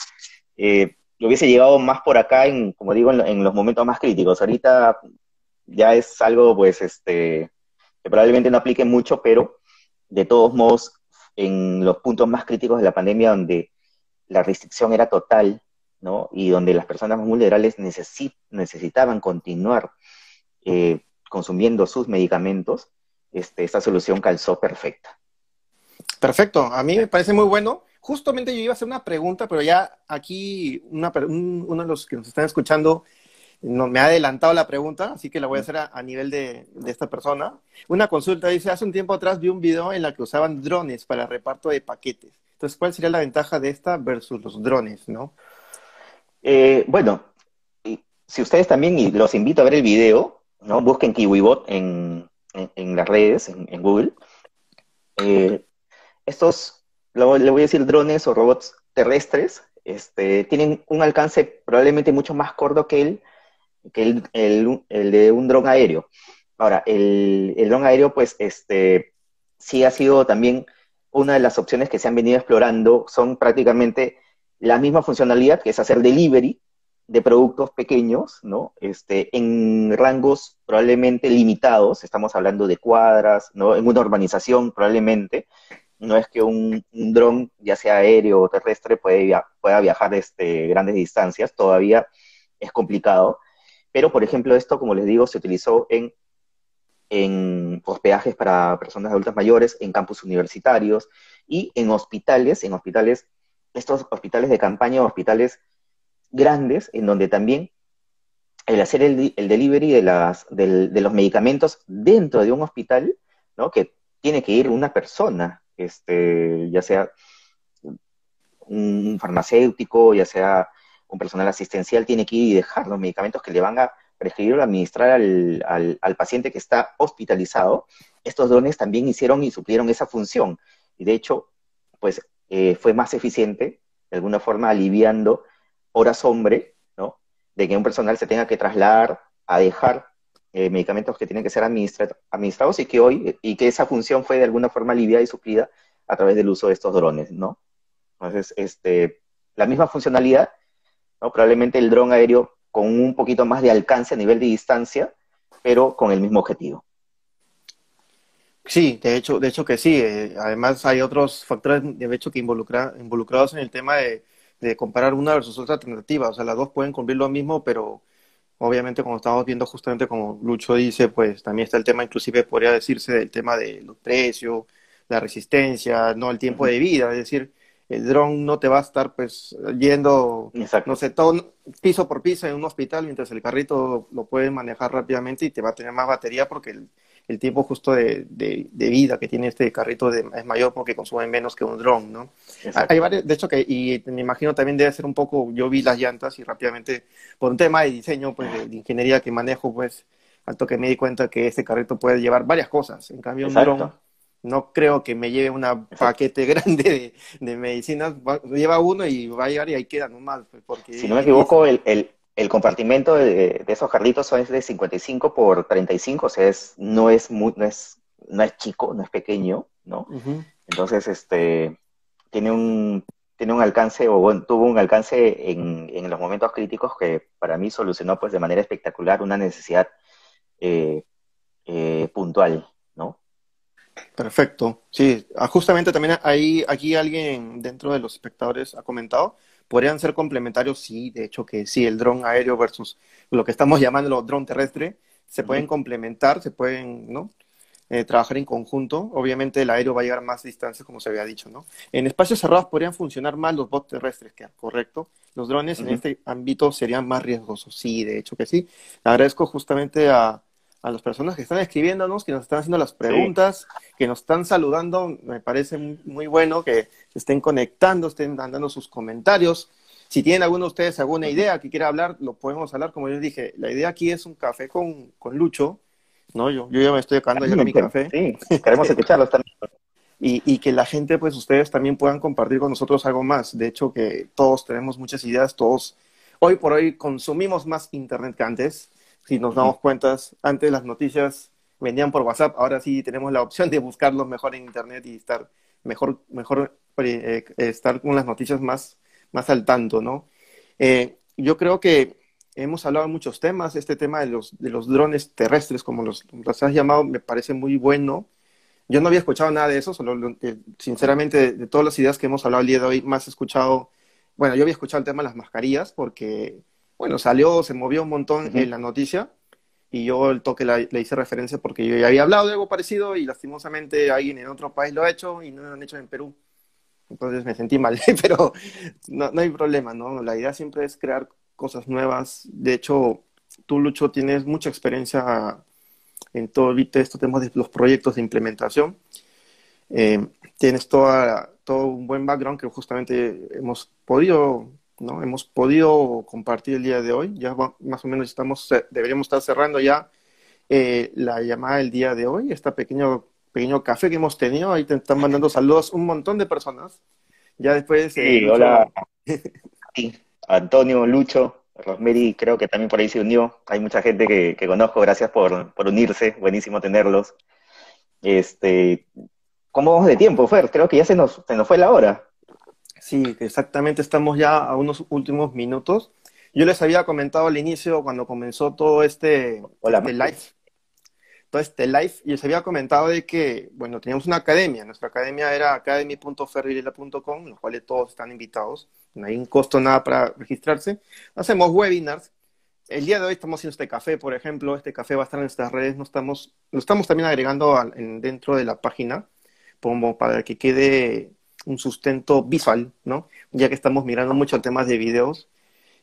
eh, lo hubiese llegado más por acá en, como digo, en, en los momentos más críticos. Ahorita ya es algo, pues, este, que probablemente no aplique mucho, pero de todos modos, en los puntos más críticos de la pandemia, donde la restricción era total, ¿no? Y donde las personas más vulnerables necesi- necesitaban continuar eh, consumiendo sus medicamentos, este, esta solución calzó perfecta. Perfecto, a mí me parece muy bueno. Justamente yo iba a hacer una pregunta, pero ya aquí uno de los que nos están escuchando no, me ha adelantado la pregunta, así que la voy a hacer a, a nivel de, de esta persona. Una consulta dice, hace un tiempo atrás vi un video en la que usaban drones para reparto de paquetes. Entonces, ¿cuál sería la ventaja de esta versus los drones, no? Eh, bueno, si ustedes también, y los invito a ver el video, ¿no? Busquen KiwiBot en, en, las redes, en, Google. Eh, estos, le voy a decir drones o robots terrestres, este, tienen un alcance probablemente mucho más corto que el, que el, de un dron aéreo. Ahora, el, el dron aéreo, pues, este, sí ha sido también una de las opciones que se han venido explorando, son prácticamente la misma funcionalidad, que es hacer delivery de productos pequeños, ¿no? Este, en rangos probablemente limitados, estamos hablando de cuadras, ¿no? En una urbanización probablemente, no es que un, dron, ya sea aéreo o terrestre, puede pueda viajar este, grandes distancias, todavía es complicado, pero por ejemplo esto, como les digo, se utilizó en, en hospedajes para personas adultas mayores, en campus universitarios y en hospitales, en hospitales, estos hospitales de campaña, hospitales grandes en donde también el hacer el, delivery de, las, de los medicamentos dentro de un hospital, ¿no? que tiene que ir una persona, este, ya sea un farmacéutico, ya sea un personal asistencial, tiene que ir y dejar los medicamentos que le van a prescribir o administrar al, al, paciente que está hospitalizado. Estos drones también hicieron y suplieron esa función. Y de hecho, pues eh, fue más eficiente, de alguna forma aliviando horas hombre, ¿no? De que un personal se tenga que trasladar a dejar eh, medicamentos que tienen que ser administrados y que hoy, y que esa función fue de alguna forma aliviada y suplida a través del uso de estos drones, ¿no? Entonces, este, la misma funcionalidad, ¿no? Probablemente el dron aéreo con un poquito más de alcance a nivel de distancia, pero con el mismo objetivo. Sí, de hecho, de hecho que sí. Eh, además hay otros factores de hecho que involucra, involucrados en el tema de de comparar una versus otra alternativa. O sea, las dos pueden cumplir lo mismo, pero obviamente como estamos viendo justamente como Lucho dice, pues también está el tema, inclusive podría decirse del tema de los precios, la resistencia, no el tiempo de vida, es decir, el dron no te va a estar pues yendo, no sé, todo piso por piso en un hospital, mientras el carrito lo puede manejar rápidamente y te va a tener más batería porque el, el tiempo justo de, de, vida que tiene este carrito es mayor porque consume menos que un dron, ¿no? Hay varios, de hecho que, y me imagino también debe ser un poco, yo vi las llantas y rápidamente, por un tema de diseño, pues de, ingeniería que manejo, pues, alto que me di cuenta que este carrito puede llevar varias cosas, en cambio un dron no creo que me lleve un paquete grande de, medicinas, lleva uno y va a llegar y ahí queda nomás. Pues, porque si no me equivoco, el, el compartimento de, esos carritos es de 55 por 35, o sea, es, no, es muy, no, es, no es chico, no es pequeño, ¿no? Entonces, este, tiene un, tiene un alcance, o bueno, tuvo un alcance en, en, los momentos críticos que para mí solucionó pues de manera espectacular una necesidad eh, eh, puntual. Perfecto. Sí, ah, justamente también ahí, aquí alguien dentro de los espectadores ha comentado ¿Podrían ser complementarios? Sí, de hecho que sí, el dron aéreo versus lo que estamos llamando el dron terrestre, se pueden complementar, se pueden, ¿no? Eh, trabajar en conjunto. Obviamente el aéreo va a llegar más distancias, como se había dicho, ¿no? En espacios cerrados podrían funcionar más los bots terrestres, que correcto. Los drones en este ámbito serían más riesgosos. Sí, de hecho que sí. agradezco justamente a, a las personas que están escribiéndonos, que nos están haciendo las preguntas, que nos están saludando. Me parece muy, bueno que se estén conectando, estén dando sus comentarios. Si tienen alguno de ustedes alguna idea que quiera hablar, lo podemos hablar. Como yo dije, la idea aquí es un café con, con Lucho. ¿no? Yo, yo ya me estoy acabando ya mi café. Sí, queremos escucharlos también. Y, y, que la gente, pues ustedes también puedan compartir con nosotros algo más. De hecho, que todos tenemos muchas ideas, todos hoy por hoy consumimos más Internet que antes si nos damos cuenta, antes las noticias venían por WhatsApp, ahora sí tenemos la opción de buscarlos mejor en Internet y estar mejor, mejor eh, estar con las noticias más, más al tanto, ¿no? Eh, yo creo que hemos hablado de muchos temas, este tema de los, de los drones terrestres, como los, los has llamado, me parece muy bueno. Yo no había escuchado nada de eso, solo, eh, sinceramente, de, todas las ideas que hemos hablado el día de hoy, más he escuchado, bueno, yo había escuchado el tema de las mascarillas, porque bueno, salió, se movió un montón en la noticia y yo el toque le hice referencia porque yo ya había hablado de algo parecido y lastimosamente alguien en otro país lo ha hecho y no lo han hecho en Perú. Entonces me sentí mal, pero no, no hay problema, ¿no? La idea siempre es crear cosas nuevas. De hecho, tú, Lucho, tienes mucha experiencia en todo estos temas de los proyectos de implementación. Eh, tienes toda, todo un buen background que justamente hemos podido ¿no? Hemos podido compartir el día de hoy, ya más o menos estamos, deberíamos estar cerrando ya eh, la llamada del día de hoy, este pequeño, pequeño café que hemos tenido. Ahí te están mandando saludos un montón de personas. Ya después... Sí, hola. Antonio, Lucho, Rosemary creo que también por ahí se unió. Hay mucha gente que, conozco, gracias por, por, unirse, buenísimo tenerlos. Este, ¿Cómo vamos de tiempo, Fer? Creo que ya se nos, se nos fue la hora. Sí, exactamente, estamos ya a unos últimos minutos. Yo les había comentado al inicio, cuando comenzó todo este, este live, todo este live, y les había comentado de que, bueno, teníamos una academia. Nuestra academia era academy.ferrilela.com, los cuales todos están invitados. No hay un costo nada para registrarse. Hacemos webinars. El día de hoy estamos haciendo este café, por ejemplo. Este café va a estar en nuestras redes. No estamos, lo estamos también agregando dentro de la página como para que quede un sustento visual, ¿no? Ya que estamos mirando mucho temas de videos.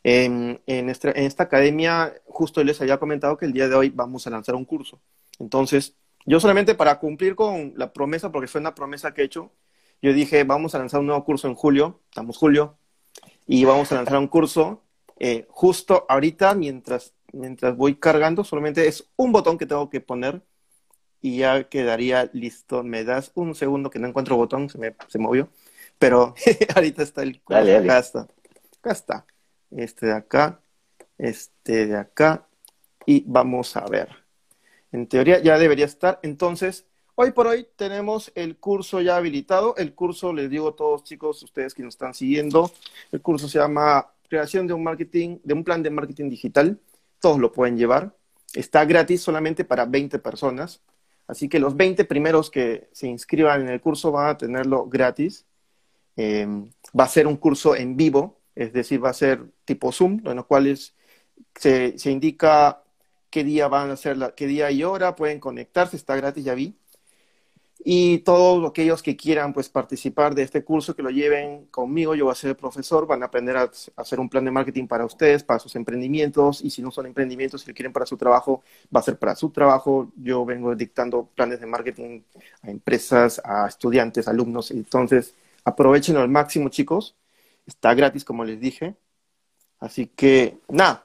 En, esta academia, justo les había comentado que el día de hoy vamos a lanzar un curso. Entonces, yo solamente para cumplir con la promesa, porque fue una promesa que he hecho, yo dije, vamos a lanzar un nuevo curso en julio, estamos julio, y vamos a lanzar un curso eh, justo ahorita, mientras, mientras voy cargando, solamente es un botón que tengo que poner y ya quedaría listo. Me das un segundo que no encuentro botón, se me se movió, pero ahorita está el dale, acá está. Acá está. Este de acá, este de acá y vamos a ver. En teoría ya debería estar. Entonces, hoy por hoy tenemos el curso ya habilitado. El curso, les digo a todos chicos, ustedes que nos están siguiendo, el curso se llama Creación de un marketing, de un plan de marketing digital. Todos lo pueden llevar. Está gratis solamente para 20 personas. Así que los 20 primeros que se inscriban en el curso van a tenerlo gratis. Em, va a ser un curso en vivo, es decir, va a ser tipo Zoom, en los cuales se, se indica qué día van a hacer, qué día y hora, pueden conectarse, está gratis, ya vi. Y todos aquellos que quieran pues participar de este curso, que lo lleven conmigo, yo voy a ser el profesor, van a aprender a hacer un plan de marketing para ustedes, para sus emprendimientos, y si no son emprendimientos, si lo quieren para su trabajo, va a ser para su trabajo. Yo vengo dictando planes de marketing a empresas, a estudiantes, alumnos, entonces aprovechen al máximo chicos, está gratis como les dije. Así que nada,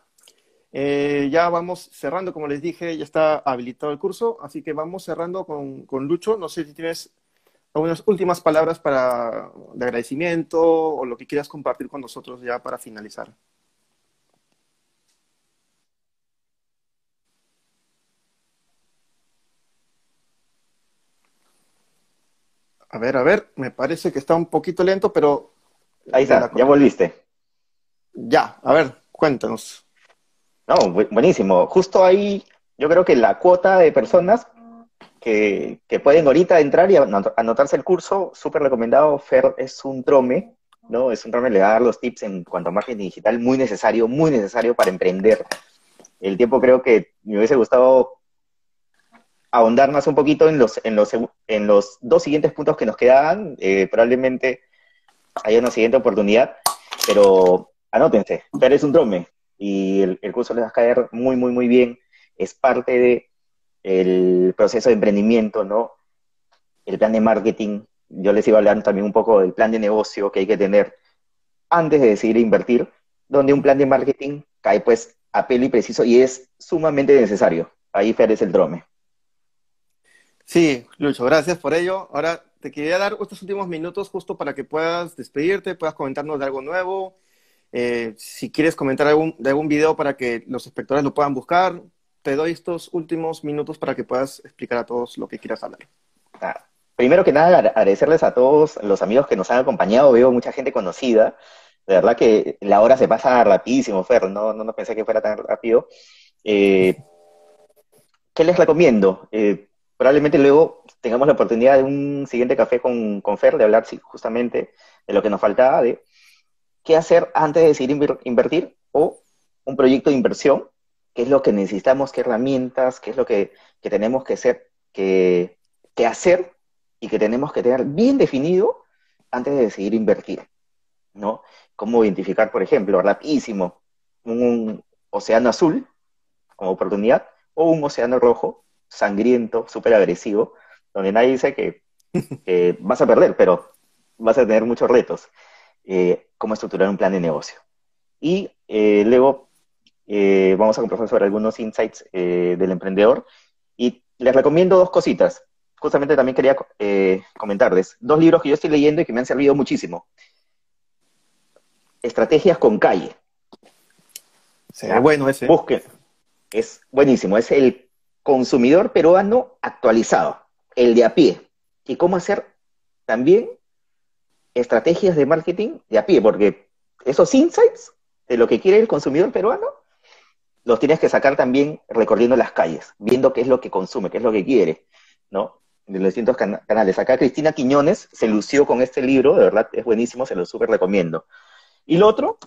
eh, ya vamos cerrando, como les dije, ya está habilitado el curso, así que vamos cerrando con, con Lucho. No sé si tienes algunas últimas palabras para, de agradecimiento o lo que quieras compartir con nosotros ya para finalizar. A ver, a ver, me parece que está un poquito lento, pero... Ahí está, ya volviste. Ya, a ver, cuéntanos. No, buenísimo. Justo ahí yo creo que la cuota de personas que, pueden ahorita entrar y anotarse el curso, súper recomendado. Fer es un trome, ¿no? Es un trome, le va a dar los tips en cuanto a marketing digital, muy necesario, muy necesario para emprender. El tiempo creo que me hubiese gustado ahondar más un poquito en los, en los, en los dos siguientes puntos que nos quedaban. Eh, probablemente haya una siguiente oportunidad, pero anótense, Fer es un trome y el, curso les va a caer muy, muy, muy bien. Es parte de el proceso de emprendimiento, ¿no? El plan de marketing. Yo les iba hablando también un poco del plan de negocio que hay que tener antes de decidir invertir, donde un plan de marketing cae pues a pelo y preciso y es sumamente necesario. Ahí Fer es el drome. Sí, Lucho, gracias por ello. Ahora te quería dar estos últimos minutos justo para que puedas despedirte, puedas comentarnos de algo nuevo, eh, si quieres comentar algún, de algún video para que los espectadores lo puedan buscar, te doy estos últimos minutos para que puedas explicar a todos lo que quieras hablar. Ah, primero que nada, agradecerles a todos los amigos que nos han acompañado. Veo mucha gente conocida. De verdad que la hora se pasa rapidísimo, Fer. No, no, pensé que fuera tan rápido. Eh, ¿Qué les recomiendo? Eh, probablemente luego tengamos la oportunidad de un siguiente café con, con Fer, de hablar justamente de lo que nos faltaba, de qué hacer antes de decidir invertir o un proyecto de inversión, qué es lo que necesitamos, qué herramientas, qué es lo que, tenemos que, hacer, que, hacer y que tenemos que tener bien definido antes de decidir invertir, ¿no? Cómo identificar, por ejemplo, rapidísimo, un océano azul como oportunidad o un océano rojo, sangriento, súper agresivo, donde nadie dice que, que vas a perder, pero vas a tener muchos retos. Eh, cómo estructurar un plan de negocio. Y eh, luego eh, vamos a conversar sobre algunos insights del emprendedor Y les recomiendo dos cositas. Justamente también quería eh, comentarles. Dos libros que yo estoy leyendo y que me han servido muchísimo. Estrategias con calle. Será bueno ese. Busquen. Es buenísimo. Es el consumidor peruano actualizado, el de a pie. Y cómo hacer también estrategias de marketing de a pie, porque esos insights de lo que quiere el consumidor peruano, los tienes que sacar también recorriendo las calles, viendo qué es lo que consume, qué es lo que quiere, ¿no? De los distintos canales. Acá Cristina Quiñones se lució con este libro, de verdad es buenísimo, se lo súper recomiendo. Y lo otro,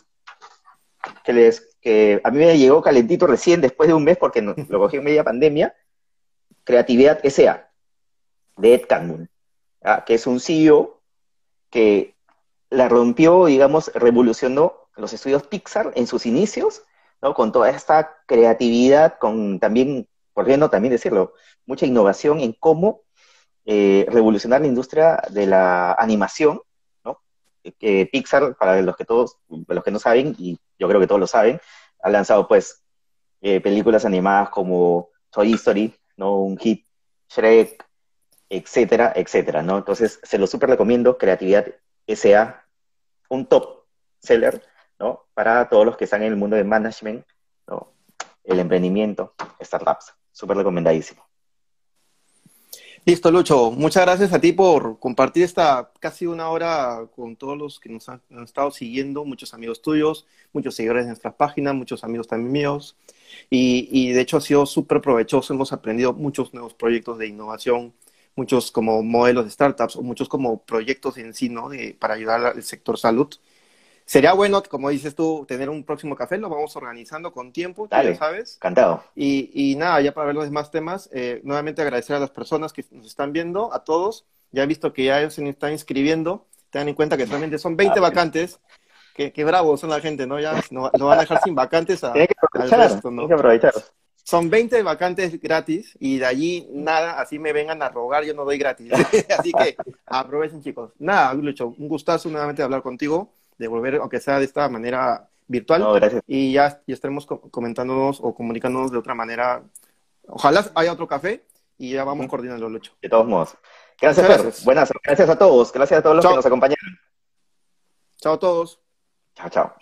que, les, que a mí me llegó calentito recién después de un mes porque lo cogí en media pandemia, Creatividad S.A., de Ed ¿ah? que es un CEO que la rompió, digamos, revolucionó los estudios Pixar en sus inicios, ¿no? Con toda esta creatividad, con también, por qué no también decirlo, mucha innovación en cómo eh, revolucionar la industria de la animación, ¿no? Que Pixar, para los que todos, los que no saben, y yo creo que todos lo saben, ha lanzado pues eh, películas animadas como Toy Story, ¿no? Un hit, Shrek, etcétera, etcétera, ¿no? Entonces, se lo súper recomiendo, Creatividad S.A., un top seller, ¿no? Para todos los que están en el mundo del management, ¿no? El emprendimiento, startups, súper recomendadísimo. Listo, Lucho. Muchas gracias a ti por compartir esta casi una hora con todos los que nos han, estado siguiendo, muchos amigos tuyos, muchos seguidores de nuestras páginas, muchos amigos también míos. Y, y de hecho ha sido súper provechoso, hemos aprendido muchos nuevos proyectos de innovación muchos como modelos de startups o muchos como proyectos en sí, ¿no? De, para ayudar al sector salud. Sería bueno, como dices tú, tener un próximo café, lo vamos organizando con tiempo, ya sabes. Encantado. Y, y, nada, ya para ver los demás temas, eh, nuevamente agradecer a las personas que nos están viendo, a todos. Ya he visto que ya se están inscribiendo. Tengan en cuenta que solamente son 20 ah, vacantes. Qué, qué bravos son la gente, ¿no? Ya no, lo van a dejar sin vacantes a, que aprovechar, al resto, ¿no? que aprovechar. Son 20 vacantes gratis y de allí nada, así me vengan a rogar, yo no doy gratis. así que aprovechen, chicos. Nada, Lucho, un gustazo nuevamente hablar contigo, de volver, aunque sea de esta manera virtual. gracias. Y ya, ya estaremos comentándonos o comunicándonos de otra manera. Ojalá haya otro café y ya vamos coordinando, Lucho. De todos modos. Gracias, Fer. Buenas, gracias a todos. Gracias a todos los que nos acompañaron. Chao a todos. Chao, chao.